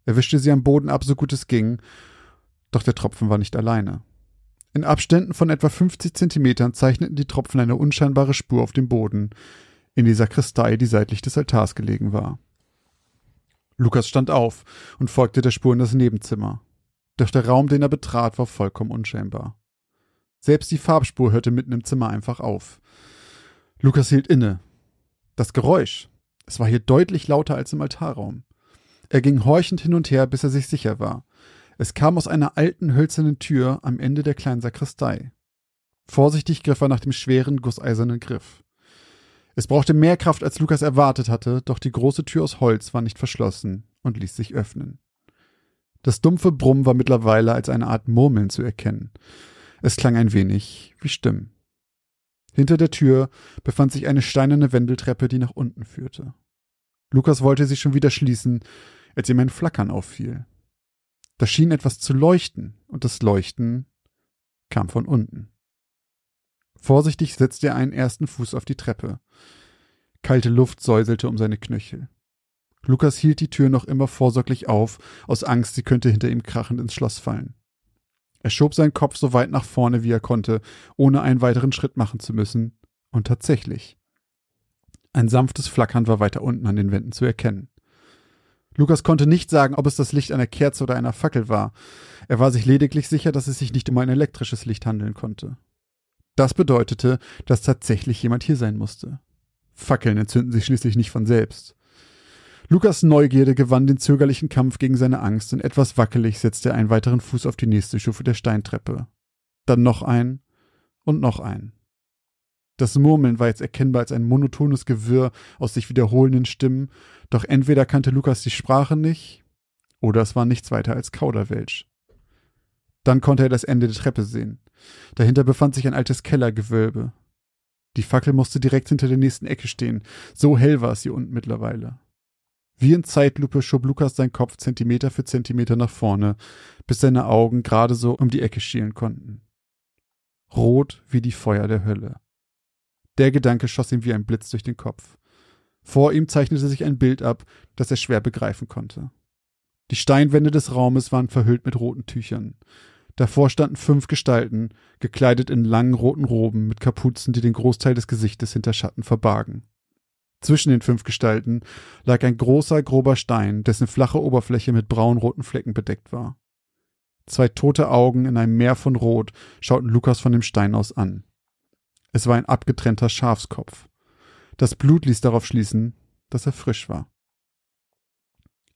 Er wischte sie am Boden ab, so gut es ging, doch der Tropfen war nicht alleine. In Abständen von etwa 50 Zentimetern zeichneten die Tropfen eine unscheinbare Spur auf dem Boden, in die Sakristei, die seitlich des Altars gelegen war. Lukas stand auf und folgte der Spur in das Nebenzimmer. Doch der Raum, den er betrat, war vollkommen unscheinbar. Selbst die Farbspur hörte mitten im Zimmer einfach auf. Lukas hielt inne. Das Geräusch. Es war hier deutlich lauter als im Altarraum. Er ging horchend hin und her, bis er sich sicher war. Es kam aus einer alten hölzernen Tür am Ende der kleinen Sakristei. Vorsichtig griff er nach dem schweren, gusseisernen Griff. Es brauchte mehr Kraft, als Lukas erwartet hatte, doch die große Tür aus Holz war nicht verschlossen und ließ sich öffnen. Das dumpfe Brummen war mittlerweile als eine Art Murmeln zu erkennen. Es klang ein wenig wie Stimmen. Hinter der Tür befand sich eine steinerne Wendeltreppe, die nach unten führte. Lukas wollte sie schon wieder schließen, als ihm ein Flackern auffiel. Da schien etwas zu leuchten, und das Leuchten kam von unten. Vorsichtig setzte er einen ersten Fuß auf die Treppe. Kalte Luft säuselte um seine Knöchel. Lukas hielt die Tür noch immer vorsorglich auf, aus Angst, sie könnte hinter ihm krachend ins Schloss fallen. Er schob seinen Kopf so weit nach vorne, wie er konnte, ohne einen weiteren Schritt machen zu müssen, und tatsächlich. Ein sanftes Flackern war weiter unten an den Wänden zu erkennen. Lukas konnte nicht sagen, ob es das Licht einer Kerze oder einer Fackel war. Er war sich lediglich sicher, dass es sich nicht um ein elektrisches Licht handeln konnte. Das bedeutete, dass tatsächlich jemand hier sein musste. Fackeln entzünden sich schließlich nicht von selbst. Lukas Neugierde gewann den zögerlichen Kampf gegen seine Angst und etwas wackelig setzte er einen weiteren Fuß auf die nächste Stufe der Steintreppe. Dann noch ein und noch ein. Das Murmeln war jetzt erkennbar als ein monotones Gewirr aus sich wiederholenden Stimmen, doch entweder kannte Lukas die Sprache nicht, oder es war nichts weiter als Kauderwelsch. Dann konnte er das Ende der Treppe sehen. Dahinter befand sich ein altes Kellergewölbe. Die Fackel musste direkt hinter der nächsten Ecke stehen, so hell war es hier unten mittlerweile. Wie in Zeitlupe schob Lukas seinen Kopf Zentimeter für Zentimeter nach vorne, bis seine Augen gerade so um die Ecke schielen konnten. Rot wie die Feuer der Hölle. Der Gedanke schoss ihm wie ein Blitz durch den Kopf. Vor ihm zeichnete sich ein Bild ab, das er schwer begreifen konnte. Die Steinwände des Raumes waren verhüllt mit roten Tüchern. Davor standen fünf Gestalten, gekleidet in langen roten Roben mit Kapuzen, die den Großteil des Gesichtes hinter Schatten verbargen. Zwischen den fünf Gestalten lag ein großer, grober Stein, dessen flache Oberfläche mit braunroten Flecken bedeckt war. Zwei tote Augen in einem Meer von Rot schauten Lukas von dem Stein aus an. Es war ein abgetrennter Schafskopf. Das Blut ließ darauf schließen, dass er frisch war.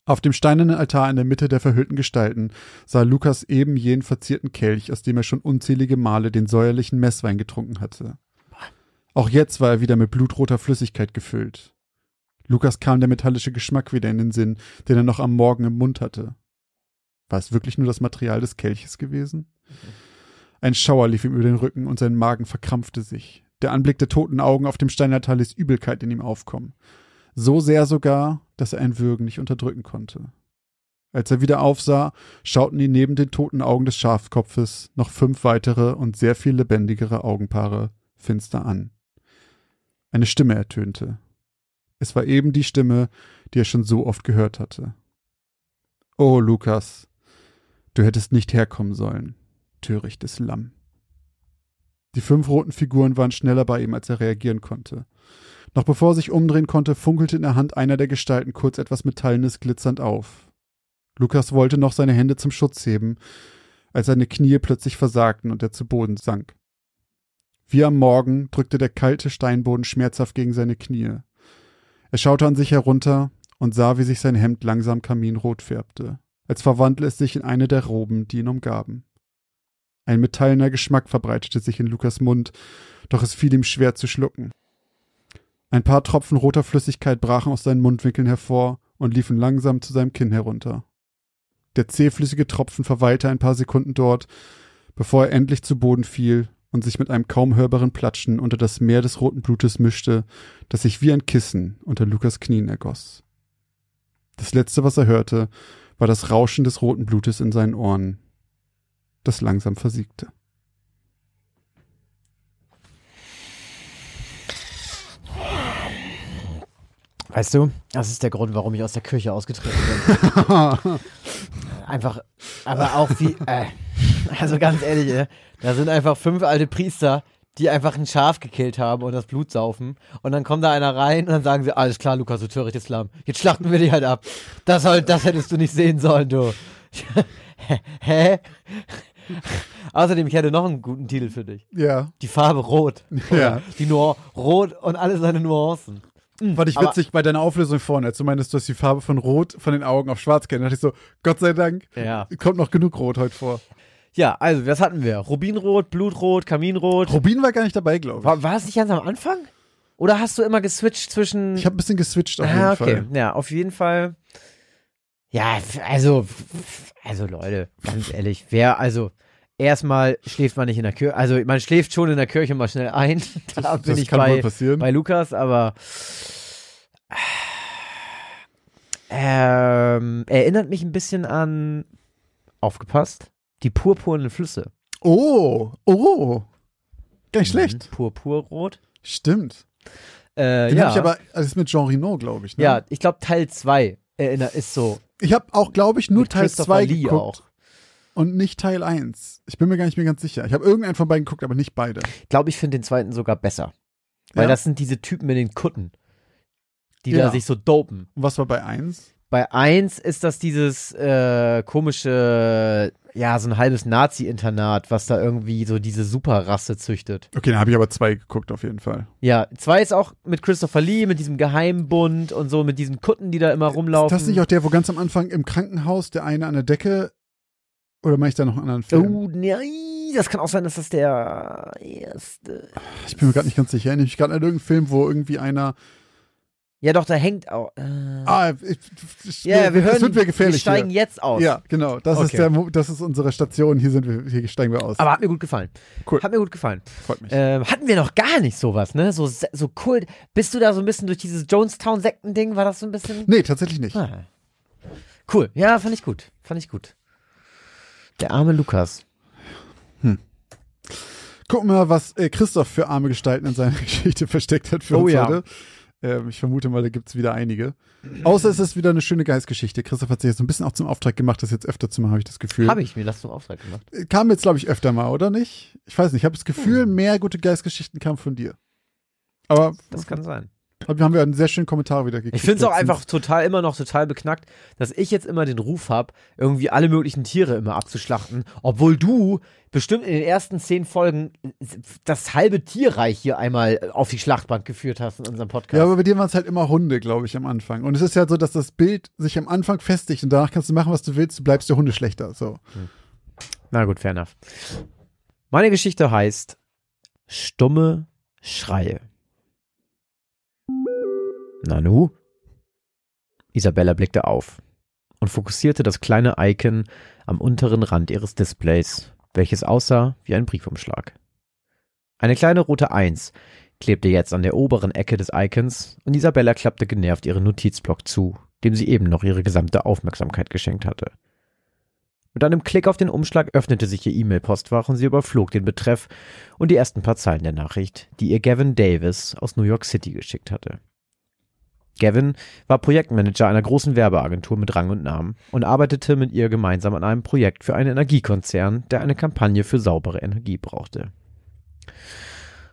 Auf dem steinernen Altar in der Mitte der verhüllten Gestalten sah Lukas eben jenen verzierten Kelch, aus dem er schon unzählige Male den säuerlichen Messwein getrunken hatte. Auch jetzt war er wieder mit blutroter Flüssigkeit gefüllt. Lukas kam der metallische Geschmack wieder in den Sinn, den er noch am Morgen im Mund hatte. War es wirklich nur das Material des Kelches gewesen? Mhm. Ein Schauer lief ihm über den Rücken und sein Magen verkrampfte sich. Der Anblick der toten Augen auf dem Steinertal ließ Übelkeit in ihm aufkommen. So sehr sogar, dass er ein Würgen nicht unterdrücken konnte. Als er wieder aufsah, schauten ihn neben den toten Augen des Schafskopfes noch fünf weitere und sehr viel lebendigere Augenpaare finster an. Eine Stimme ertönte. Es war eben die Stimme, die er schon so oft gehört hatte. Oh, Lukas, du hättest nicht herkommen sollen törichtes Lamm. Die fünf roten Figuren waren schneller bei ihm, als er reagieren konnte. Noch bevor er sich umdrehen konnte, funkelte in der Hand einer der Gestalten kurz etwas Metallenes glitzernd auf. Lukas wollte noch seine Hände zum Schutz heben, als seine Knie plötzlich versagten und er zu Boden sank. Wie am Morgen drückte der kalte Steinboden schmerzhaft gegen seine Knie. Er schaute an sich herunter und sah, wie sich sein Hemd langsam kaminrot färbte, als verwandle es sich in eine der Roben, die ihn umgaben. Ein metallener Geschmack verbreitete sich in Lukas Mund, doch es fiel ihm schwer zu schlucken. Ein paar Tropfen roter Flüssigkeit brachen aus seinen Mundwinkeln hervor und liefen langsam zu seinem Kinn herunter. Der zähflüssige Tropfen verweilte ein paar Sekunden dort, bevor er endlich zu Boden fiel und sich mit einem kaum hörbaren Platschen unter das Meer des roten Blutes mischte, das sich wie ein Kissen unter Lukas Knien ergoss. Das letzte, was er hörte, war das Rauschen des roten Blutes in seinen Ohren, das langsam versiegte. Weißt du, das ist der Grund, warum ich aus der Kirche ausgetreten bin. einfach, aber auch wie, äh, also ganz ehrlich, äh, da sind einfach fünf alte Priester, die einfach ein Schaf gekillt haben und das Blut saufen. Und dann kommt da einer rein und dann sagen sie, alles klar, Lukas, du töricht Islam. Jetzt schlachten wir dich halt ab. Das, soll, das hättest du nicht sehen sollen, du. Hä? Außerdem, ich hätte noch einen guten Titel für dich. Ja. Die Farbe Rot. Ja. Die nur Rot und alle seine Nuancen. Fand ich Aber- witzig bei deiner Auflösung vorne, als du meinst, du hast die Farbe von Rot von den Augen auf Schwarz kennen. Da dachte ich so, Gott sei Dank, Ja. kommt noch genug Rot heute vor. Ja, also, was hatten wir? Rubinrot, Blutrot, Kaminrot. Rubin war gar nicht dabei, glaube ich. War, war es nicht ganz am Anfang? Oder hast du immer geswitcht zwischen. Ich habe ein bisschen geswitcht auf jeden ah, okay. Fall. Ja, auf jeden Fall. Ja, also, also Leute, ganz ehrlich, wer, also, erstmal schläft man nicht in der Kirche, also man schläft schon in der Kirche mal schnell ein. Da bin das ich bei, passieren. bei Lukas, aber ähm, erinnert mich ein bisschen an, aufgepasst, die purpurnen Flüsse. oh, oh. Gar nicht schlecht. Mhm, Purpurrot. Stimmt. Äh, Den ja. habe ich aber, das ist mit Jean Reno, glaube ich. Ne? ja, ich glaube Teil 2 erinnert ist so. Ich habe auch, glaube ich, nur Mit Teil Christopher 2 Lee geguckt auch. und nicht Teil 1. Ich bin mir gar nicht mehr ganz sicher. Ich habe irgendeinen von beiden geguckt, aber nicht beide. Ich glaube, ich finde den zweiten sogar besser. Weil Ja? das sind diese Typen mit den Kutten, die Ja. da sich so dopen. Und was war bei 1? Bei 1 ist das dieses äh, komische, ja, so ein halbes Nazi-Internat, was da irgendwie so diese Superrasse züchtet. Okay, dann habe ich aber zwei geguckt auf jeden Fall. Ja, 2 ist auch mit Christopher Lee, mit diesem Geheimbund und so, mit diesen Kutten, die da immer rumlaufen. Ist das nicht auch der, wo ganz am Anfang im Krankenhaus der eine an der Decke oder mache ich da noch einen anderen Film? Oh, nein, das kann auch sein, dass das der erste. Ich bin mir gerade nicht ganz sicher. Ich erinnere mich gerade an irgendeinen Film, wo irgendwie einer. Ja, doch, da hängt auch. Äh, Ah, ich, ich, ja, wir hören, das wird mir gefährlich. wir steigen hier. jetzt aus. Ja, genau. Das ist Okay. der, Mo- das ist unsere Station. Hier sind wir, hier steigen wir aus. Aber hat mir gut gefallen. Cool. Hat mir gut gefallen. Freut mich. Ähm, hatten wir noch gar nicht sowas, ne? So, so Kult. Bist du da so ein bisschen durch dieses Jonestown-Sekten-Ding? War das so ein bisschen. nee, tatsächlich nicht. Ah. Cool. Ja, fand ich gut. Fand ich gut. Der arme Lukas. Gucken wir mal, was äh, Christoph für arme Gestalten in seiner Geschichte versteckt hat für Oh uns ja. heute. Ähm, ich vermute mal, da gibt's wieder einige. Außer es ist wieder eine schöne Geistgeschichte. Christoph hat sich jetzt so ein bisschen auch zum Auftrag gemacht, das jetzt öfter zu machen, habe ich das Gefühl. Habe ich mir das zum Auftrag gemacht. Äh, Kam jetzt, glaube ich, öfter mal, oder nicht? Ich weiß nicht. Ich habe das Gefühl, Hm. mehr gute Geistgeschichten kamen von dir. Aber Das kann sein. Haben wir einen sehr schönen Kommentar wieder gekriegt. Ich finde es auch einfach total, immer noch total beknackt, dass ich jetzt immer den Ruf habe, irgendwie alle möglichen Tiere immer abzuschlachten, obwohl du bestimmt in den ersten zehn Folgen das halbe Tierreich hier einmal auf die Schlachtbank geführt hast in unserem Podcast. Ja, aber bei dir waren es halt immer Hunde, glaube ich, am Anfang. Und es ist ja so, dass das Bild sich am Anfang festigt und danach kannst du machen, was du willst, du bleibst der Hunde schlechter. So. Na gut, fair enough. Meine Geschichte heißt Stumme Schreie. Nanu? Isabella blickte auf und fokussierte das kleine Icon am unteren Rand ihres Displays, welches aussah wie ein Briefumschlag. Eine kleine rote Eins klebte jetzt an der oberen Ecke des Icons und Isabella klappte genervt ihren Notizblock zu, dem sie eben noch ihre gesamte Aufmerksamkeit geschenkt hatte. Mit einem Klick auf den Umschlag öffnete sich ihr E-Mail-Postfach und sie überflog den Betreff und die ersten paar Zeilen der Nachricht, die ihr Gavin Davis aus New York City geschickt hatte. Gavin war Projektmanager einer großen Werbeagentur mit Rang und Namen und arbeitete mit ihr gemeinsam an einem Projekt für einen Energiekonzern, der eine Kampagne für saubere Energie brauchte.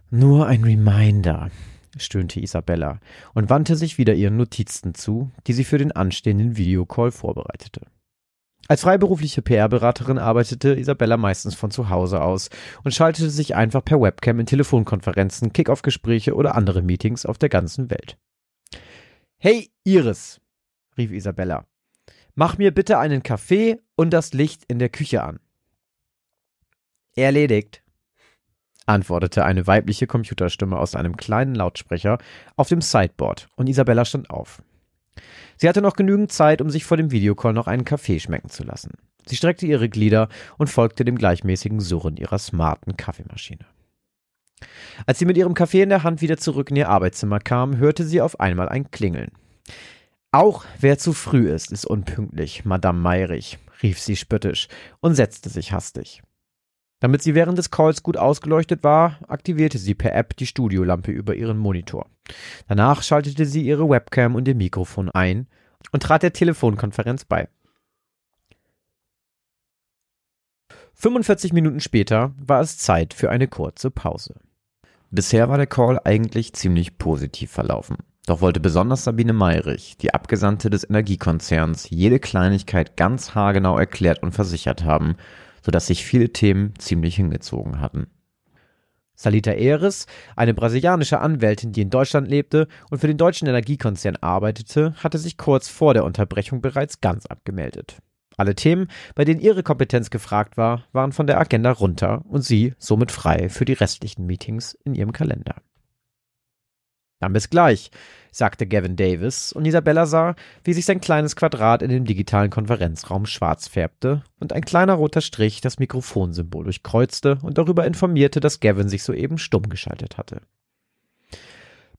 Nur ein Reminder, stöhnte Isabella und wandte sich wieder ihren Notizen zu, die sie für den anstehenden Videocall vorbereitete. Als freiberufliche PR-Beraterin arbeitete Isabella meistens von zu Hause aus und schaltete sich einfach per Webcam in Telefonkonferenzen, Kick-Off-Gespräche oder andere Meetings auf der ganzen Welt. Hey Iris, rief Isabella, mach mir bitte einen Kaffee und das Licht in der Küche an. Erledigt, antwortete eine weibliche Computerstimme aus einem kleinen Lautsprecher auf dem Sideboard und Isabella stand auf. Sie hatte noch genügend Zeit, um sich vor dem Videocall noch einen Kaffee schmecken zu lassen. Sie streckte ihre Glieder und folgte dem gleichmäßigen Surren ihrer smarten Kaffeemaschine. Als sie mit ihrem Kaffee in der Hand wieder zurück in ihr Arbeitszimmer kam, hörte sie auf einmal ein Klingeln. Auch wer zu früh ist, ist unpünktlich, Madame Meyrich, rief sie spöttisch und setzte sich hastig. Damit sie während des Calls gut ausgeleuchtet war, aktivierte sie per App die Studiolampe über ihren Monitor. Danach schaltete sie ihre Webcam und ihr Mikrofon ein und trat der Telefonkonferenz bei. 45 Minuten später war es Zeit für eine kurze Pause. Bisher war der Call eigentlich ziemlich positiv verlaufen. Doch wollte besonders Sabine Meyrich, die Abgesandte des Energiekonzerns, jede Kleinigkeit ganz haargenau erklärt und versichert haben, sodass sich viele Themen ziemlich hingezogen hatten. Salita Eres, eine brasilianische Anwältin, die in Deutschland lebte und für den deutschen Energiekonzern arbeitete, hatte sich kurz vor der Unterbrechung bereits ganz abgemeldet. Alle Themen, bei denen ihre Kompetenz gefragt war, waren von der Agenda runter und sie somit frei für die restlichen Meetings in ihrem Kalender. Dann bis gleich, sagte Gavin Davis, und Isabella sah, wie sich sein kleines Quadrat in dem digitalen Konferenzraum schwarz färbte und ein kleiner roter Strich das Mikrofonsymbol durchkreuzte und darüber informierte, dass Gavin sich soeben stumm geschaltet hatte.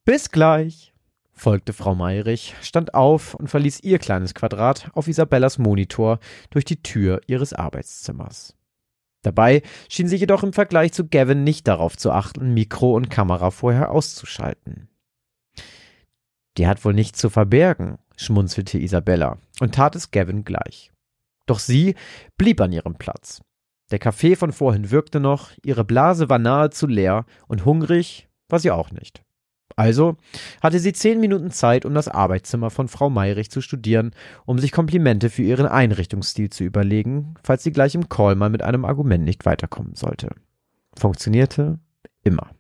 Bis gleich, folgte Frau Meyrich, stand auf und verließ ihr kleines Quadrat auf Isabellas Monitor durch die Tür ihres Arbeitszimmers. Dabei schien sie jedoch im Vergleich zu Gavin nicht darauf zu achten, Mikro und Kamera vorher auszuschalten. Die hat wohl nichts zu verbergen, schmunzelte Isabella und tat es Gavin gleich. Doch sie blieb an ihrem Platz. Der Kaffee von vorhin wirkte noch, ihre Blase war nahezu leer und hungrig war sie auch nicht. Also hatte sie zehn Minuten Zeit, um das Arbeitszimmer von Frau Meyrich zu studieren, um sich Komplimente für ihren Einrichtungsstil zu überlegen, falls sie gleich im Call mal mit einem Argument nicht weiterkommen sollte. Funktionierte immer.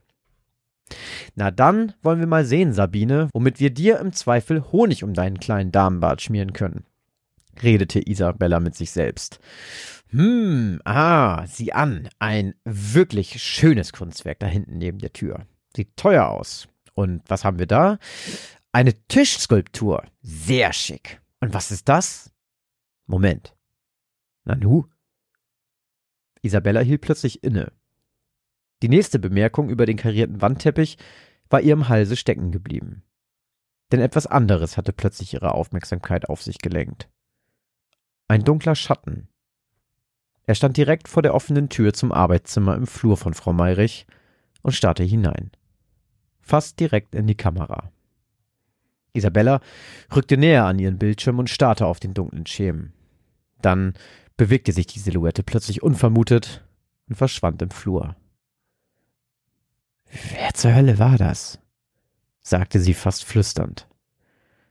Na dann wollen wir mal sehen, Sabine, womit wir dir im Zweifel Honig um deinen kleinen Damenbart schmieren können, redete Isabella mit sich selbst. Hm, ah, sieh an, ein wirklich schönes Kunstwerk da hinten neben der Tür. Sieht teuer aus. Und was haben wir da? Eine Tischskulptur. Sehr schick. Und was ist das? Moment. Nanu? Isabella hielt plötzlich inne. Die nächste Bemerkung über den karierten Wandteppich war ihr im Halse stecken geblieben. Denn etwas anderes hatte plötzlich ihre Aufmerksamkeit auf sich gelenkt. Ein dunkler Schatten. Er stand direkt vor der offenen Tür zum Arbeitszimmer im Flur von Frau Meyrich und starrte hinein. Fast direkt in die Kamera. Isabella rückte näher an ihren Bildschirm und starrte auf den dunklen Schemen. Dann bewegte sich die Silhouette plötzlich unvermutet und verschwand im Flur. Wer zur Hölle war das? sagte sie fast flüsternd.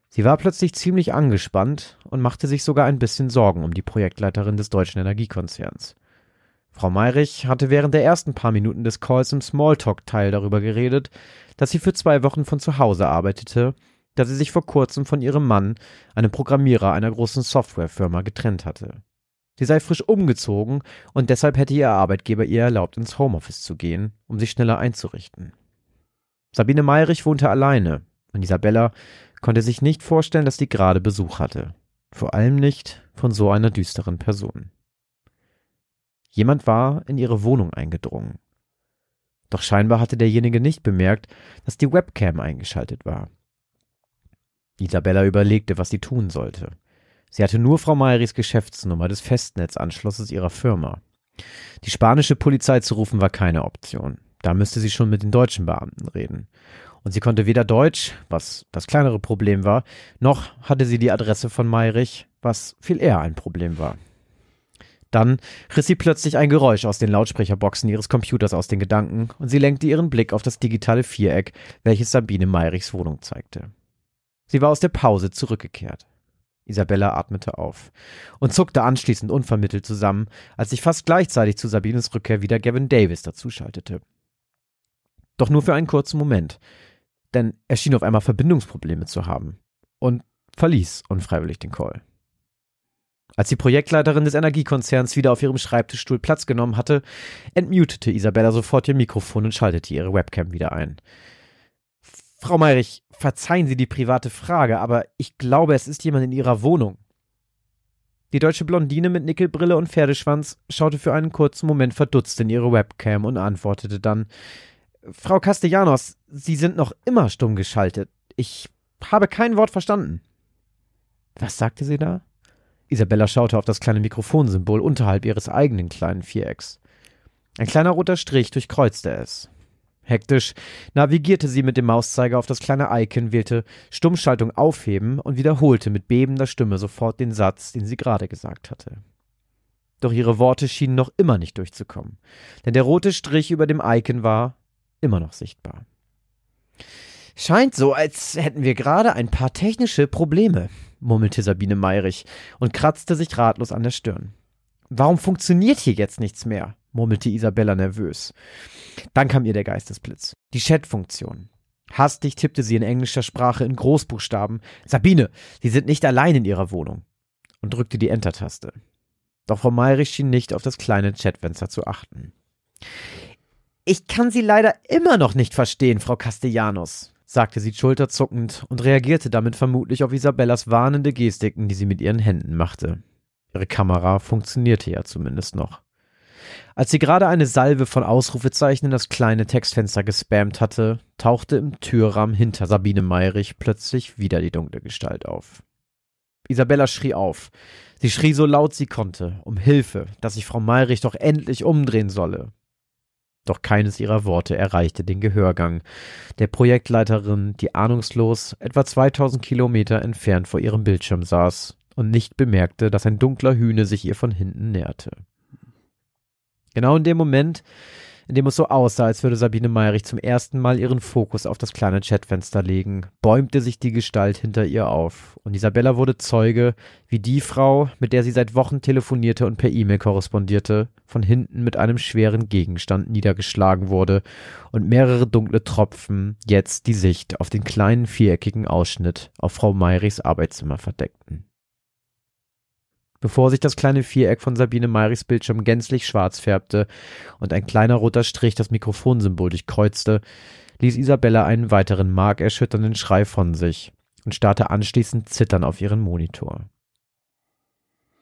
Sie war plötzlich ziemlich angespannt und machte sich sogar ein bisschen Sorgen um die Projektleiterin des deutschen Energiekonzerns. Frau Meyrich hatte während der ersten paar Minuten des Calls im Smalltalk-Teil darüber geredet, dass sie für zwei Wochen von zu Hause arbeitete, da sie sich vor kurzem von ihrem Mann, einem Programmierer einer großen Softwarefirma, getrennt hatte. Sie sei frisch umgezogen und deshalb hätte ihr Arbeitgeber ihr erlaubt, ins Homeoffice zu gehen, um sich schneller einzurichten. Sabine Meyrich wohnte alleine und Isabella konnte sich nicht vorstellen, dass die gerade Besuch hatte. Vor allem nicht von so einer düsteren Person. Jemand war in ihre Wohnung eingedrungen. Doch scheinbar hatte derjenige nicht bemerkt, dass die Webcam eingeschaltet war. Isabella überlegte, was sie tun sollte. Sie hatte nur Frau Meyris Geschäftsnummer des Festnetzanschlusses ihrer Firma. Die spanische Polizei zu rufen war keine Option. Da müsste sie schon mit den deutschen Beamten reden. Und sie konnte weder Deutsch, was das kleinere Problem war, noch hatte sie die Adresse von Meyrich, was viel eher ein Problem war. Dann riss sie plötzlich ein Geräusch aus den Lautsprecherboxen ihres Computers aus den Gedanken und sie lenkte ihren Blick auf das digitale Viereck, welches Sabine Meyrichs Wohnung zeigte. Sie war aus der Pause zurückgekehrt. Isabella atmete auf und zuckte anschließend unvermittelt zusammen, als sich fast gleichzeitig zu Sabines Rückkehr wieder Gavin Davis dazuschaltete. Doch nur für einen kurzen Moment, denn er schien auf einmal Verbindungsprobleme zu haben und verließ unfreiwillig den Call. Als die Projektleiterin des Energiekonzerns wieder auf ihrem Schreibtischstuhl Platz genommen hatte, entmutete Isabella sofort ihr Mikrofon und schaltete ihre Webcam wieder ein. Frau Meyrich, verzeihen Sie die private Frage, aber ich glaube, es ist jemand in Ihrer Wohnung. Die deutsche Blondine mit Nickelbrille und Pferdeschwanz schaute für einen kurzen Moment verdutzt in ihre Webcam und antwortete dann Frau Castellanos, Sie sind noch immer stumm geschaltet. Ich habe kein Wort verstanden. Was sagte sie da? Isabella schaute auf das kleine Mikrofonsymbol unterhalb ihres eigenen kleinen Vierecks. Ein kleiner roter Strich durchkreuzte es. Hektisch navigierte sie mit dem Mauszeiger auf das kleine Icon, wählte Stummschaltung aufheben und wiederholte mit bebender Stimme sofort den Satz, den sie gerade gesagt hatte. Doch ihre Worte schienen noch immer nicht durchzukommen, denn der rote Strich über dem Icon war immer noch sichtbar. Scheint so, als hätten wir gerade ein paar technische Probleme, murmelte Sabine Meyrich und kratzte sich ratlos an der Stirn. Warum funktioniert hier jetzt nichts mehr? murmelte Isabella nervös. Dann kam ihr der Geistesblitz. Die Chat-Funktion. Hastig tippte sie in englischer Sprache in Großbuchstaben Sabine, Sie sind nicht allein in Ihrer Wohnung und drückte die Enter-Taste. Doch Frau Meyrich schien nicht auf das kleine Chatfenster zu achten. Ich kann Sie leider immer noch nicht verstehen, Frau Castellanos, sagte sie schulterzuckend und reagierte damit vermutlich auf Isabellas warnende Gestiken, die sie mit ihren Händen machte. Ihre Kamera funktionierte ja zumindest noch. Als sie gerade eine Salve von Ausrufezeichen in das kleine Textfenster gespammt hatte, tauchte im Türrahmen hinter Sabine Meyrich plötzlich wieder die dunkle Gestalt auf. Isabella schrie auf. Sie schrie so laut sie konnte, um Hilfe, dass sich Frau Meyrich doch endlich umdrehen solle. Doch keines ihrer Worte erreichte den Gehörgang der Projektleiterin, die ahnungslos etwa 2000 Kilometer entfernt vor ihrem Bildschirm saß und nicht bemerkte, dass ein dunkler Hühne sich ihr von hinten näherte. Genau in dem Moment, in dem es so aussah, als würde Sabine Meyrich zum ersten Mal ihren Fokus auf das kleine Chatfenster legen, bäumte sich die Gestalt hinter ihr auf, und Isabella wurde Zeuge, wie die Frau, mit der sie seit Wochen telefonierte und per E-Mail korrespondierte, von hinten mit einem schweren Gegenstand niedergeschlagen wurde und mehrere dunkle Tropfen jetzt die Sicht auf den kleinen viereckigen Ausschnitt auf Frau Meyrichs Arbeitszimmer verdeckten. Bevor sich das kleine Viereck von Sabine Meyrichs Bildschirm gänzlich schwarz färbte und ein kleiner roter Strich das Mikrofonsymbol durchkreuzte, ließ Isabella einen weiteren markerschütternden Schrei von sich und starrte anschließend zitternd auf ihren Monitor.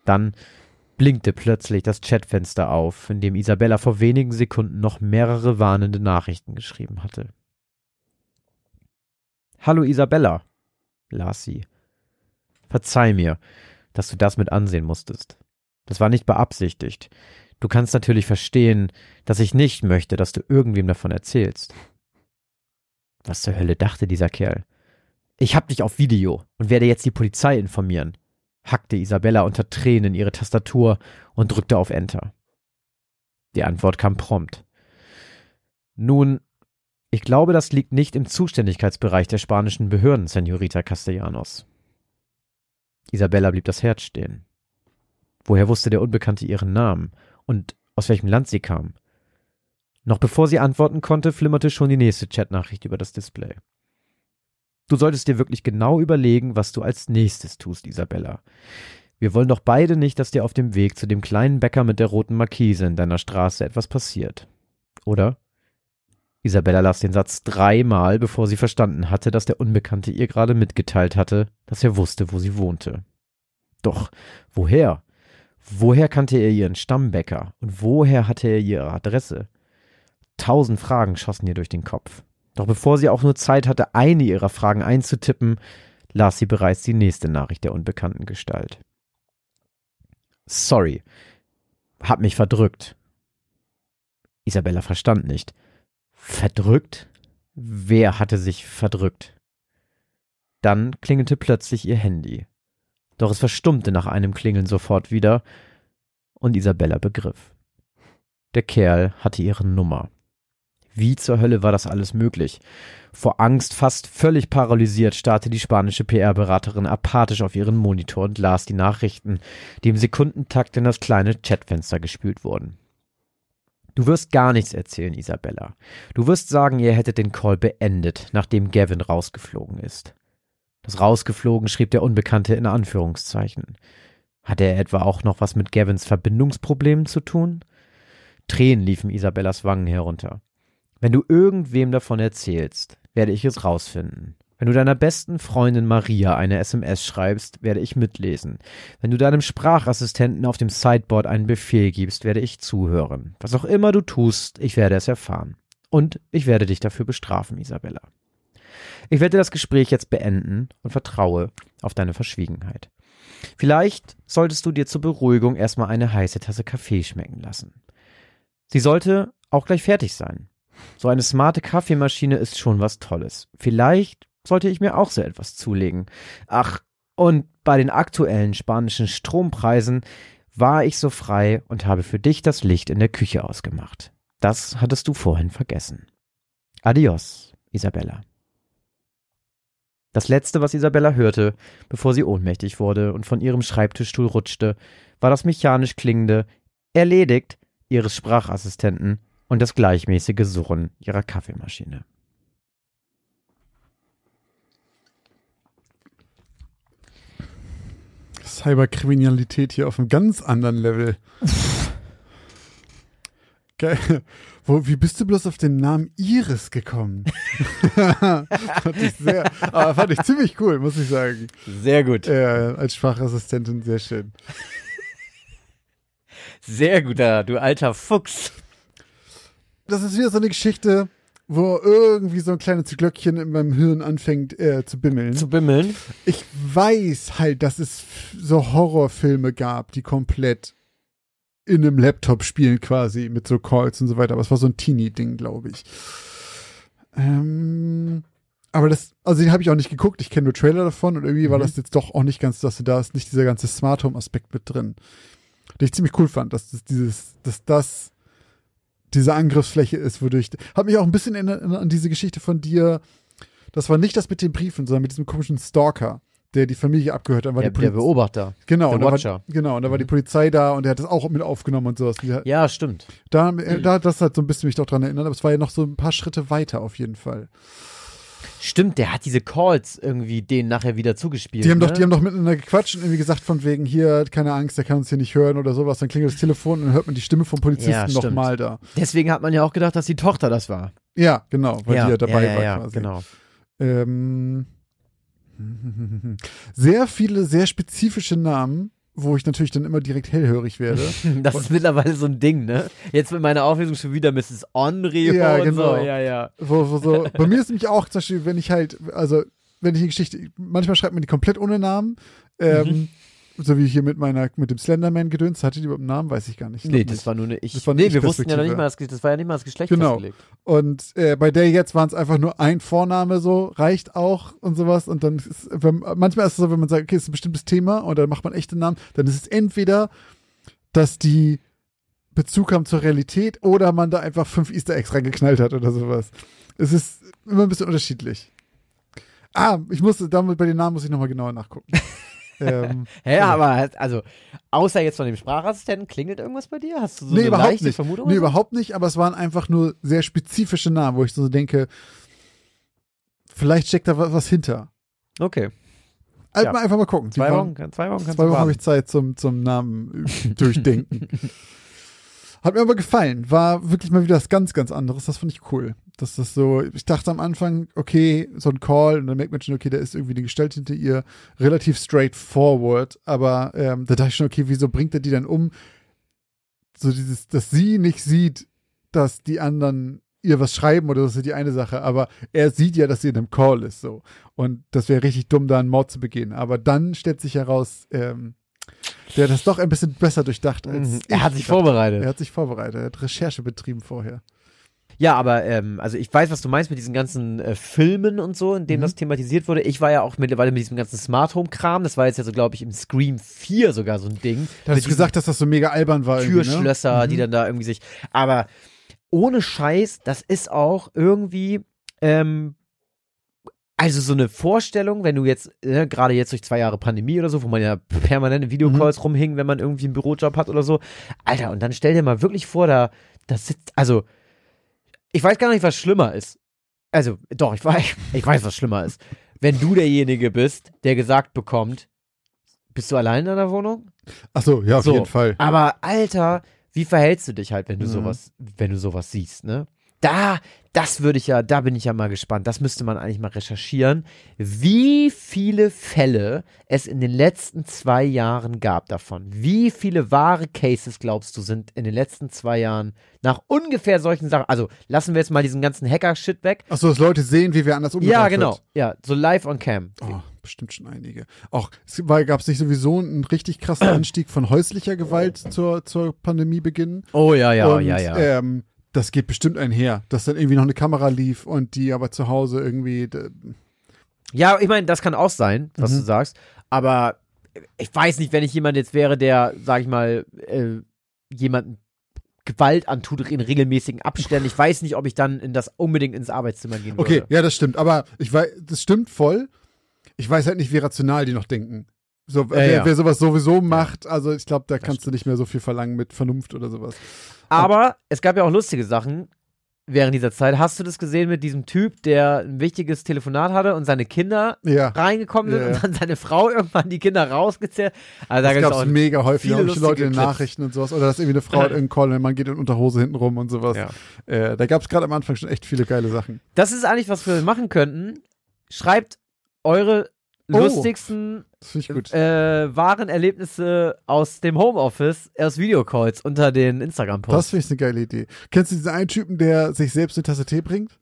Dann blinkte plötzlich das Chatfenster auf, in dem Isabella vor wenigen Sekunden noch mehrere warnende Nachrichten geschrieben hatte. Hallo Isabella, las sie. Verzeih mir, dass du das mit ansehen musstest. Das war nicht beabsichtigt. Du kannst natürlich verstehen, dass ich nicht möchte, dass du irgendwem davon erzählst. Was zur Hölle dachte dieser Kerl? Ich hab dich auf Video und werde jetzt die Polizei informieren, hackte Isabella unter Tränen ihre Tastatur und drückte auf Enter. Die Antwort kam prompt. Nun, ich glaube, das liegt nicht im Zuständigkeitsbereich der spanischen Behörden, Senorita Castellanos. Isabella blieb das Herz stehen. Woher wusste der Unbekannte ihren Namen und aus welchem Land sie kam? Noch bevor sie antworten konnte, flimmerte schon die nächste Chatnachricht über das Display. Du solltest dir wirklich genau überlegen, was du als nächstes tust, Isabella. Wir wollen doch beide nicht, dass dir auf dem Weg zu dem kleinen Bäcker mit der roten Markise in deiner Straße etwas passiert. Oder? Isabella las den Satz dreimal, bevor sie verstanden hatte, dass der Unbekannte ihr gerade mitgeteilt hatte, dass er wusste, wo sie wohnte. Doch woher? Woher kannte er ihren Stammbäcker? Und woher hatte er ihre Adresse? Tausend Fragen schossen ihr durch den Kopf. Doch bevor sie auch nur Zeit hatte, eine ihrer Fragen einzutippen, las sie bereits die nächste Nachricht der unbekannten Gestalt. Sorry. Hab mich verdrückt. Isabella verstand nicht. Verdrückt? Wer hatte sich verdrückt? Dann klingelte plötzlich ihr Handy. Doch es verstummte nach einem Klingeln sofort wieder, und Isabella begriff. Der Kerl hatte ihre Nummer. Wie zur Hölle war das alles möglich? Vor Angst fast völlig paralysiert starrte die spanische PR-Beraterin apathisch auf ihren Monitor und las die Nachrichten, die im Sekundentakt in das kleine Chatfenster gespült wurden. Du wirst gar nichts erzählen, Isabella. Du wirst sagen, ihr hättet den Call beendet, nachdem Gavin rausgeflogen ist. Das rausgeflogen schrieb der Unbekannte in Anführungszeichen. Hat er etwa auch noch was mit Gavins Verbindungsproblemen zu tun? Tränen liefen Isabellas Wangen herunter. Wenn du irgendwem davon erzählst, werde ich es rausfinden. Wenn du deiner besten Freundin Maria eine SMS schreibst, werde ich mitlesen. Wenn du deinem Sprachassistenten auf dem Sideboard einen Befehl gibst, werde ich zuhören. Was auch immer du tust, ich werde es erfahren. Und ich werde dich dafür bestrafen, Isabella. Ich werde das Gespräch jetzt beenden und vertraue auf deine Verschwiegenheit. Vielleicht solltest du dir zur Beruhigung erstmal eine heiße Tasse Kaffee schmecken lassen. Sie sollte auch gleich fertig sein. So eine smarte Kaffeemaschine ist schon was Tolles. Vielleicht sollte ich mir auch so etwas zulegen. Ach, und bei den aktuellen spanischen Strompreisen war ich so frei und habe für dich das Licht in der Küche ausgemacht. Das hattest du vorhin vergessen. Adios, Isabella. Das letzte, was Isabella hörte, bevor sie ohnmächtig wurde und von ihrem Schreibtischstuhl rutschte, war das mechanisch klingende Erledigt ihres Sprachassistenten und das gleichmäßige Surren ihrer Kaffeemaschine. Cyberkriminalität hier auf einem ganz anderen Level. Geil. Wo, wie bist du bloß auf den Namen Iris gekommen? fand ich sehr, aber fand ich ziemlich cool, muss ich sagen. Sehr gut. Äh, als Sprachassistentin sehr schön. Sehr guter, du alter Fuchs. Das ist wieder so eine Geschichte, wo irgendwie so ein kleines Glöckchen in meinem Hirn anfängt äh, zu bimmeln. Zu bimmeln. Ich weiß halt, dass es so Horrorfilme gab, die komplett in einem Laptop spielen quasi mit so Calls und so weiter. Aber es war so ein Teenie-Ding, glaube ich. Ähm, aber das, also den habe ich auch nicht geguckt. Ich kenne nur Trailer davon und irgendwie mhm. war das jetzt doch auch nicht ganz, dass da ist nicht dieser ganze Smart Home Aspekt mit drin. Den ich ziemlich cool fand, dass das dieses, dass das diese Angriffsfläche ist, wodurch. Hat mich auch ein bisschen erinnert an diese Geschichte von dir. Das war nicht das mit den Briefen, sondern mit diesem komischen Stalker der die Familie abgehört hat. Der, der, Beobachter. Genau. Der Watcher. War, genau, und da war die mhm. Polizei da und der hat das auch mit aufgenommen und sowas. ja, stimmt. Da, äh, da das hat so ein bisschen mich doch dran erinnert, aber es war ja noch so ein paar Schritte weiter auf jeden Fall. Stimmt, der hat diese Calls irgendwie denen nachher wieder zugespielt. Die haben ne? doch, die haben doch miteinander gequatscht und irgendwie gesagt von wegen hier, keine Angst, der kann uns hier nicht hören oder sowas. Dann klingelt das Telefon und dann hört man die Stimme vom Polizisten ja, nochmal da. Deswegen hat man ja auch gedacht, dass die Tochter das war. Ja, genau, weil ja, die ja dabei ja, war ja, quasi. Genau. Ähm, sehr viele, sehr spezifische Namen, wo ich natürlich dann immer direkt hellhörig werde. das ist mittlerweile so ein Ding, ne? Jetzt mit meiner Auflösung schon wieder Mrs. Henry ja, und genau. so. Ja, ja. Wo, wo so, bei mir ist nämlich auch zum Beispiel, wenn ich halt, also wenn ich eine Geschichte, manchmal schreibt man die komplett ohne Namen. Ähm, mhm. So wie hier mit meiner, mit dem Slenderman gedöns, hatte die überhaupt einen Namen, weiß ich gar nicht. Ich nee, das nicht. war nur eine ich. Das war nee, wir wussten ja noch nicht mal, das, das war ja nicht mal das Geschlecht genau. festgelegt. Und äh, bei der jetzt waren es einfach nur ein Vorname so, reicht auch und sowas. Und dann ist, wenn, manchmal ist es so, wenn man sagt, okay, ist ein bestimmtes Thema und dann macht man echte Namen, dann ist es entweder, dass die Bezug haben zur Realität oder man da einfach fünf Easter Eggs reingeknallt hat oder sowas. Es ist immer ein bisschen unterschiedlich. Ah, ich musste, damit bei den Namen muss ich nochmal genauer nachgucken. ähm, Hä, ja, aber also, außer jetzt von dem Sprachassistenten, klingelt irgendwas bei dir? Hast du so nee, eine überhaupt leichte nicht. Vermutung? Nee, überhaupt nicht, aber es waren einfach nur sehr spezifische Namen, wo ich so denke, vielleicht steckt da was hinter. Okay. Also ja. mal einfach mal gucken. Zwei Wochen, zwei Wochen, zwei Wochen habe ich Zeit zum, zum Namen durchdenken. Hat mir aber gefallen. War wirklich mal wieder was ganz, ganz anderes. Das fand ich cool. Dass das so, ich dachte am Anfang, okay, so ein Call, und dann merkt man schon, okay, da ist irgendwie eine Gestalt hinter ihr, relativ straightforward. Aber ähm, da dachte ich schon, okay, wieso bringt er die dann um? So dieses, dass sie nicht sieht, dass die anderen ihr was schreiben oder das ist die eine Sache, aber er sieht ja, dass sie in einem Call ist, so. Und das wäre richtig dumm, da einen Mord zu begehen. Aber dann stellt sich heraus, ähm, der hat das doch ein bisschen besser durchdacht als. Mhm. Er hat sich vorbereitet. Er hat sich vorbereitet. Er hat Recherche betrieben vorher. Ja, aber ähm, also ich weiß, was du meinst mit diesen ganzen äh, Filmen und so, in denen mhm. das thematisiert wurde. Ich war ja auch mittlerweile mit diesem ganzen Smart Home Kram. Das war jetzt ja so, glaube ich, im Scream 4 sogar so ein Ding. Da hast du gesagt, dass das so mega albern war. Ne? Türschlösser, ne? die dann da irgendwie sich. Aber ohne Scheiß, das ist auch irgendwie ähm, also so eine Vorstellung, wenn du jetzt, äh, gerade jetzt durch zwei Jahre Pandemie oder so, wo man ja permanent in Videocalls mhm. rumhing, wenn man irgendwie einen Bürojob hat oder so. Alter, und dann stell dir mal wirklich vor, da, da sitzt, also, ich weiß gar nicht, was schlimmer ist. Also, doch, ich weiß, ich weiß, was schlimmer ist. Wenn du derjenige bist, der gesagt bekommt, Bist du allein in deiner Wohnung? Achso, ja, auf So. jeden Fall. Aber Alter, wie verhältst du dich halt, wenn du Mhm. sowas, wenn du sowas siehst, ne? Da, das würde ich ja, da bin ich ja mal gespannt. Das müsste man eigentlich mal recherchieren, wie viele Fälle es in den letzten zwei Jahren gab davon. Wie viele wahre Cases, glaubst du, sind in den letzten zwei Jahren nach ungefähr solchen Sachen? Also lassen wir jetzt mal diesen ganzen Hacker-Shit weg. Achso, dass Leute sehen, wie wir anders umgebracht Ja, genau. Wird. Ja, so live on cam. Oh, bestimmt schon einige. Auch es gab es nicht sowieso einen richtig krassen Anstieg von häuslicher Gewalt zur, zur Pandemiebeginn. Oh ja, ja, und, ja, ja. Ähm, das geht bestimmt einher, dass dann irgendwie noch eine Kamera lief und die aber zu Hause irgendwie. Ja, ich meine, das kann auch sein, was Mhm. du sagst. Aber ich weiß nicht, wenn ich jemand jetzt wäre, der, sag ich mal, äh, jemanden Gewalt antut in regelmäßigen Abständen. Ich weiß nicht, ob ich dann in das unbedingt ins Arbeitszimmer gehen Okay, würde. ja, das stimmt. Aber ich weiß, das stimmt voll. Ich weiß halt nicht, wie rational die noch denken. So, wer, ja. wer sowas sowieso macht, also ich glaube, da kannst du nicht mehr so viel verlangen mit Vernunft oder sowas. Aber es gab ja auch lustige Sachen während dieser Zeit. Hast du das gesehen mit diesem Typ, der ein wichtiges Telefonat hatte und seine Kinder Ja. reingekommen sind Ja, ja. und dann seine Frau irgendwann die Kinder rausgezählt? Also da Das gibt's gab es mega häufig, viele Leute in den. Nachrichten und sowas. Oder dass irgendwie eine Frau hat irgendeinen Call und man geht in Unterhose hinten rum und sowas. Ja. Äh, da gab es gerade am Anfang schon echt viele geile Sachen. Das ist eigentlich, was wir machen könnten. Schreibt eure Oh. lustigsten Das finde ich gut. äh, wahren Erlebnisse aus dem Homeoffice, aus Videocalls unter den das Instagram-Posts. finde ich eine geile Idee. Kennst du diesen einen Typen, der sich selbst eine Tasse Tee bringt?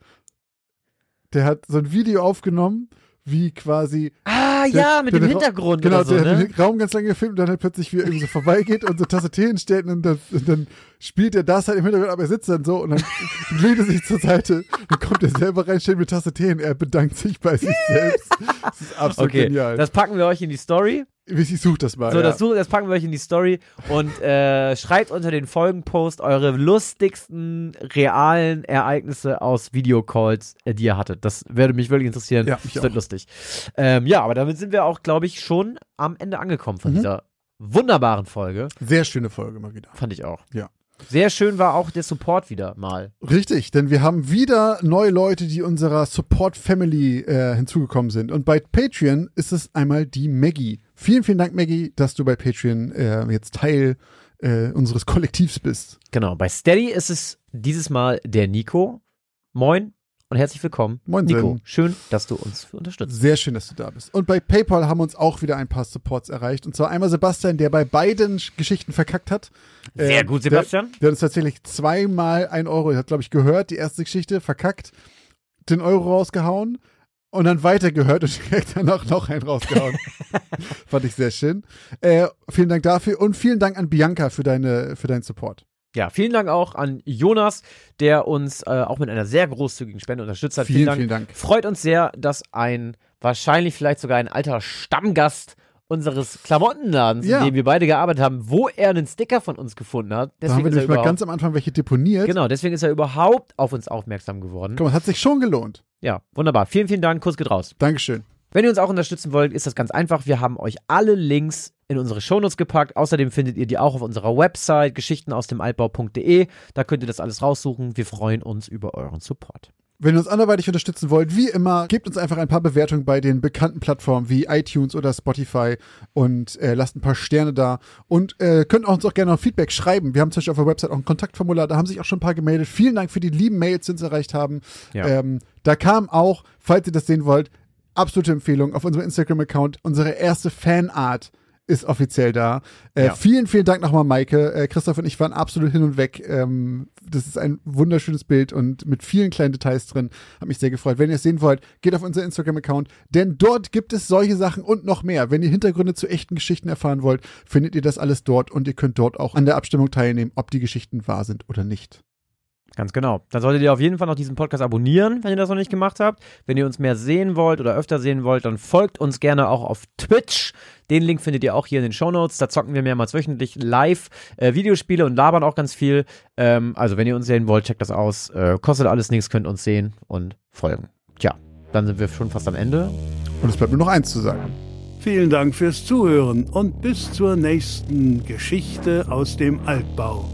Der hat so ein Video aufgenommen, wie quasi Ah, Der- ja, mit dem Hintergrund Genau, so, der hat ne? den Raum ganz lange gefilmt und dann halt plötzlich wie er irgendwie so vorbeigeht und so Tasse Tee hinstellt und dann, und dann spielt er das halt im Hintergrund, aber er sitzt dann so und dann lehnt er sich zur Seite, dann kommt er selber rein, stellt mir Tasse Tee hin, er bedankt sich bei sich selbst. Das ist absolut Okay, genial. das packen wir euch in die Story. ich suche das mal. So, ja. das, such- das packen wir euch in die Story und äh, schreibt unter den Folgenpost eure lustigsten realen Ereignisse aus Videocalls, äh, die ihr hattet. Das würde mich wirklich interessieren. Ja, mich das wird lustig. Ähm, ja, aber damit sind wir auch, glaube ich, schon am Ende angekommen von Mhm. dieser wunderbaren Folge. Sehr schöne Folge mal wieder. Fand ich auch. Ja. Sehr schön war auch der Support wieder mal. Richtig, denn wir haben wieder neue Leute, die unserer Support Family äh, hinzugekommen sind. Und bei Patreon ist es einmal die Maggie. Vielen, vielen Dank, Maggie, dass du bei Patreon äh, jetzt Teil äh, unseres Kollektivs bist. Genau, bei Steady ist es dieses Mal der Nico. Moin und herzlich willkommen. Moin, Nico, schön, dass du uns unterstützt. Sehr schön, dass du da bist. Und bei PayPal haben uns auch wieder ein paar Supports erreicht. Und zwar einmal Sebastian, der bei beiden Sch- Geschichten verkackt hat. Sehr Ähm, gut, Sebastian. Der, der hat uns tatsächlich zweimal ein Euro, er hat, glaube ich, gehört, die erste Geschichte, verkackt, den Euro rausgehauen und dann weitergehört und direkt danach noch einen rausgehauen. Fand ich sehr schön. Äh, vielen Dank dafür und vielen Dank an Bianca für, deine, für deinen Support. Ja, vielen Dank auch an Jonas, der uns äh, auch mit einer sehr großzügigen Spende unterstützt hat. Vielen, Dank. vielen Dank. Freut uns sehr, dass ein wahrscheinlich vielleicht sogar ein alter Stammgast unseres Klamottenladens, Ja. in dem wir beide gearbeitet haben, wo er einen Sticker von uns gefunden hat. Da haben Deswegen wir nämlich mal ganz am Anfang welche deponiert. genau, deswegen ist er überhaupt auf uns aufmerksam geworden. Guck mal, hat sich schon gelohnt. Ja, wunderbar. Vielen, vielen Dank. Kuss geht raus. Dankeschön. Wenn ihr uns auch unterstützen wollt, ist das ganz einfach. Wir haben euch alle Links in unsere Shownotes gepackt. Außerdem findet ihr die auch auf unserer Website geschichtenausdemaltbau.de. Da könnt ihr das alles raussuchen. Wir freuen uns über euren Support. Wenn ihr uns anderweitig unterstützen wollt, wie immer, gebt uns einfach ein paar Bewertungen bei den bekannten Plattformen wie iTunes oder Spotify und äh, lasst ein paar Sterne da. Und äh, könnt uns auch gerne noch Feedback schreiben. Wir haben zum Beispiel auf der Website auch ein Kontaktformular, da haben sich auch schon ein paar gemeldet. Vielen Dank für die lieben Mails, die uns erreicht haben. Ja. Ähm, da kam auch, falls ihr das sehen wollt, absolute Empfehlung auf unserem Instagram-Account. Unsere erste Fanart ist offiziell da. Äh, Ja. Vielen, vielen Dank nochmal, Maike. Äh, Christoph und ich waren absolut hin und weg. Ähm, das ist ein wunderschönes Bild und mit vielen kleinen Details drin. Hat mich sehr gefreut. Wenn ihr es sehen wollt, geht auf unser Instagram-Account, denn dort gibt es solche Sachen und noch mehr. Wenn ihr Hintergründe zu echten Geschichten erfahren wollt, findet ihr das alles dort und ihr könnt dort auch an der Abstimmung teilnehmen, ob die Geschichten wahr sind oder nicht. Ganz genau. Dann solltet ihr auf jeden Fall noch diesen Podcast abonnieren, wenn ihr das noch nicht gemacht habt. Wenn ihr uns mehr sehen wollt oder öfter sehen wollt, dann folgt uns gerne auch auf Twitch. Den Link findet ihr auch hier in den Shownotes. Da zocken wir mehrmals wöchentlich live äh, Videospiele und labern auch ganz viel. Ähm, also wenn ihr uns sehen wollt, checkt das aus. Äh, kostet alles nichts, könnt uns sehen und folgen. Tja, dann sind wir schon fast am Ende. Und es bleibt nur noch eins zu sagen. Vielen Dank fürs Zuhören und bis zur nächsten Geschichte aus dem Altbau.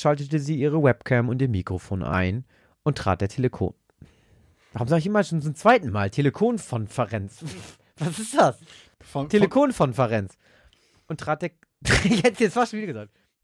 Schaltete sie ihre Webcam und ihr Mikrofon ein und trat der Telekon. Warum sage ich immer schon zum zweiten Mal Telekonkonferenz? Was ist das? Telekonkonferenz. Und trat der. hätte jetzt fast wieder gesagt.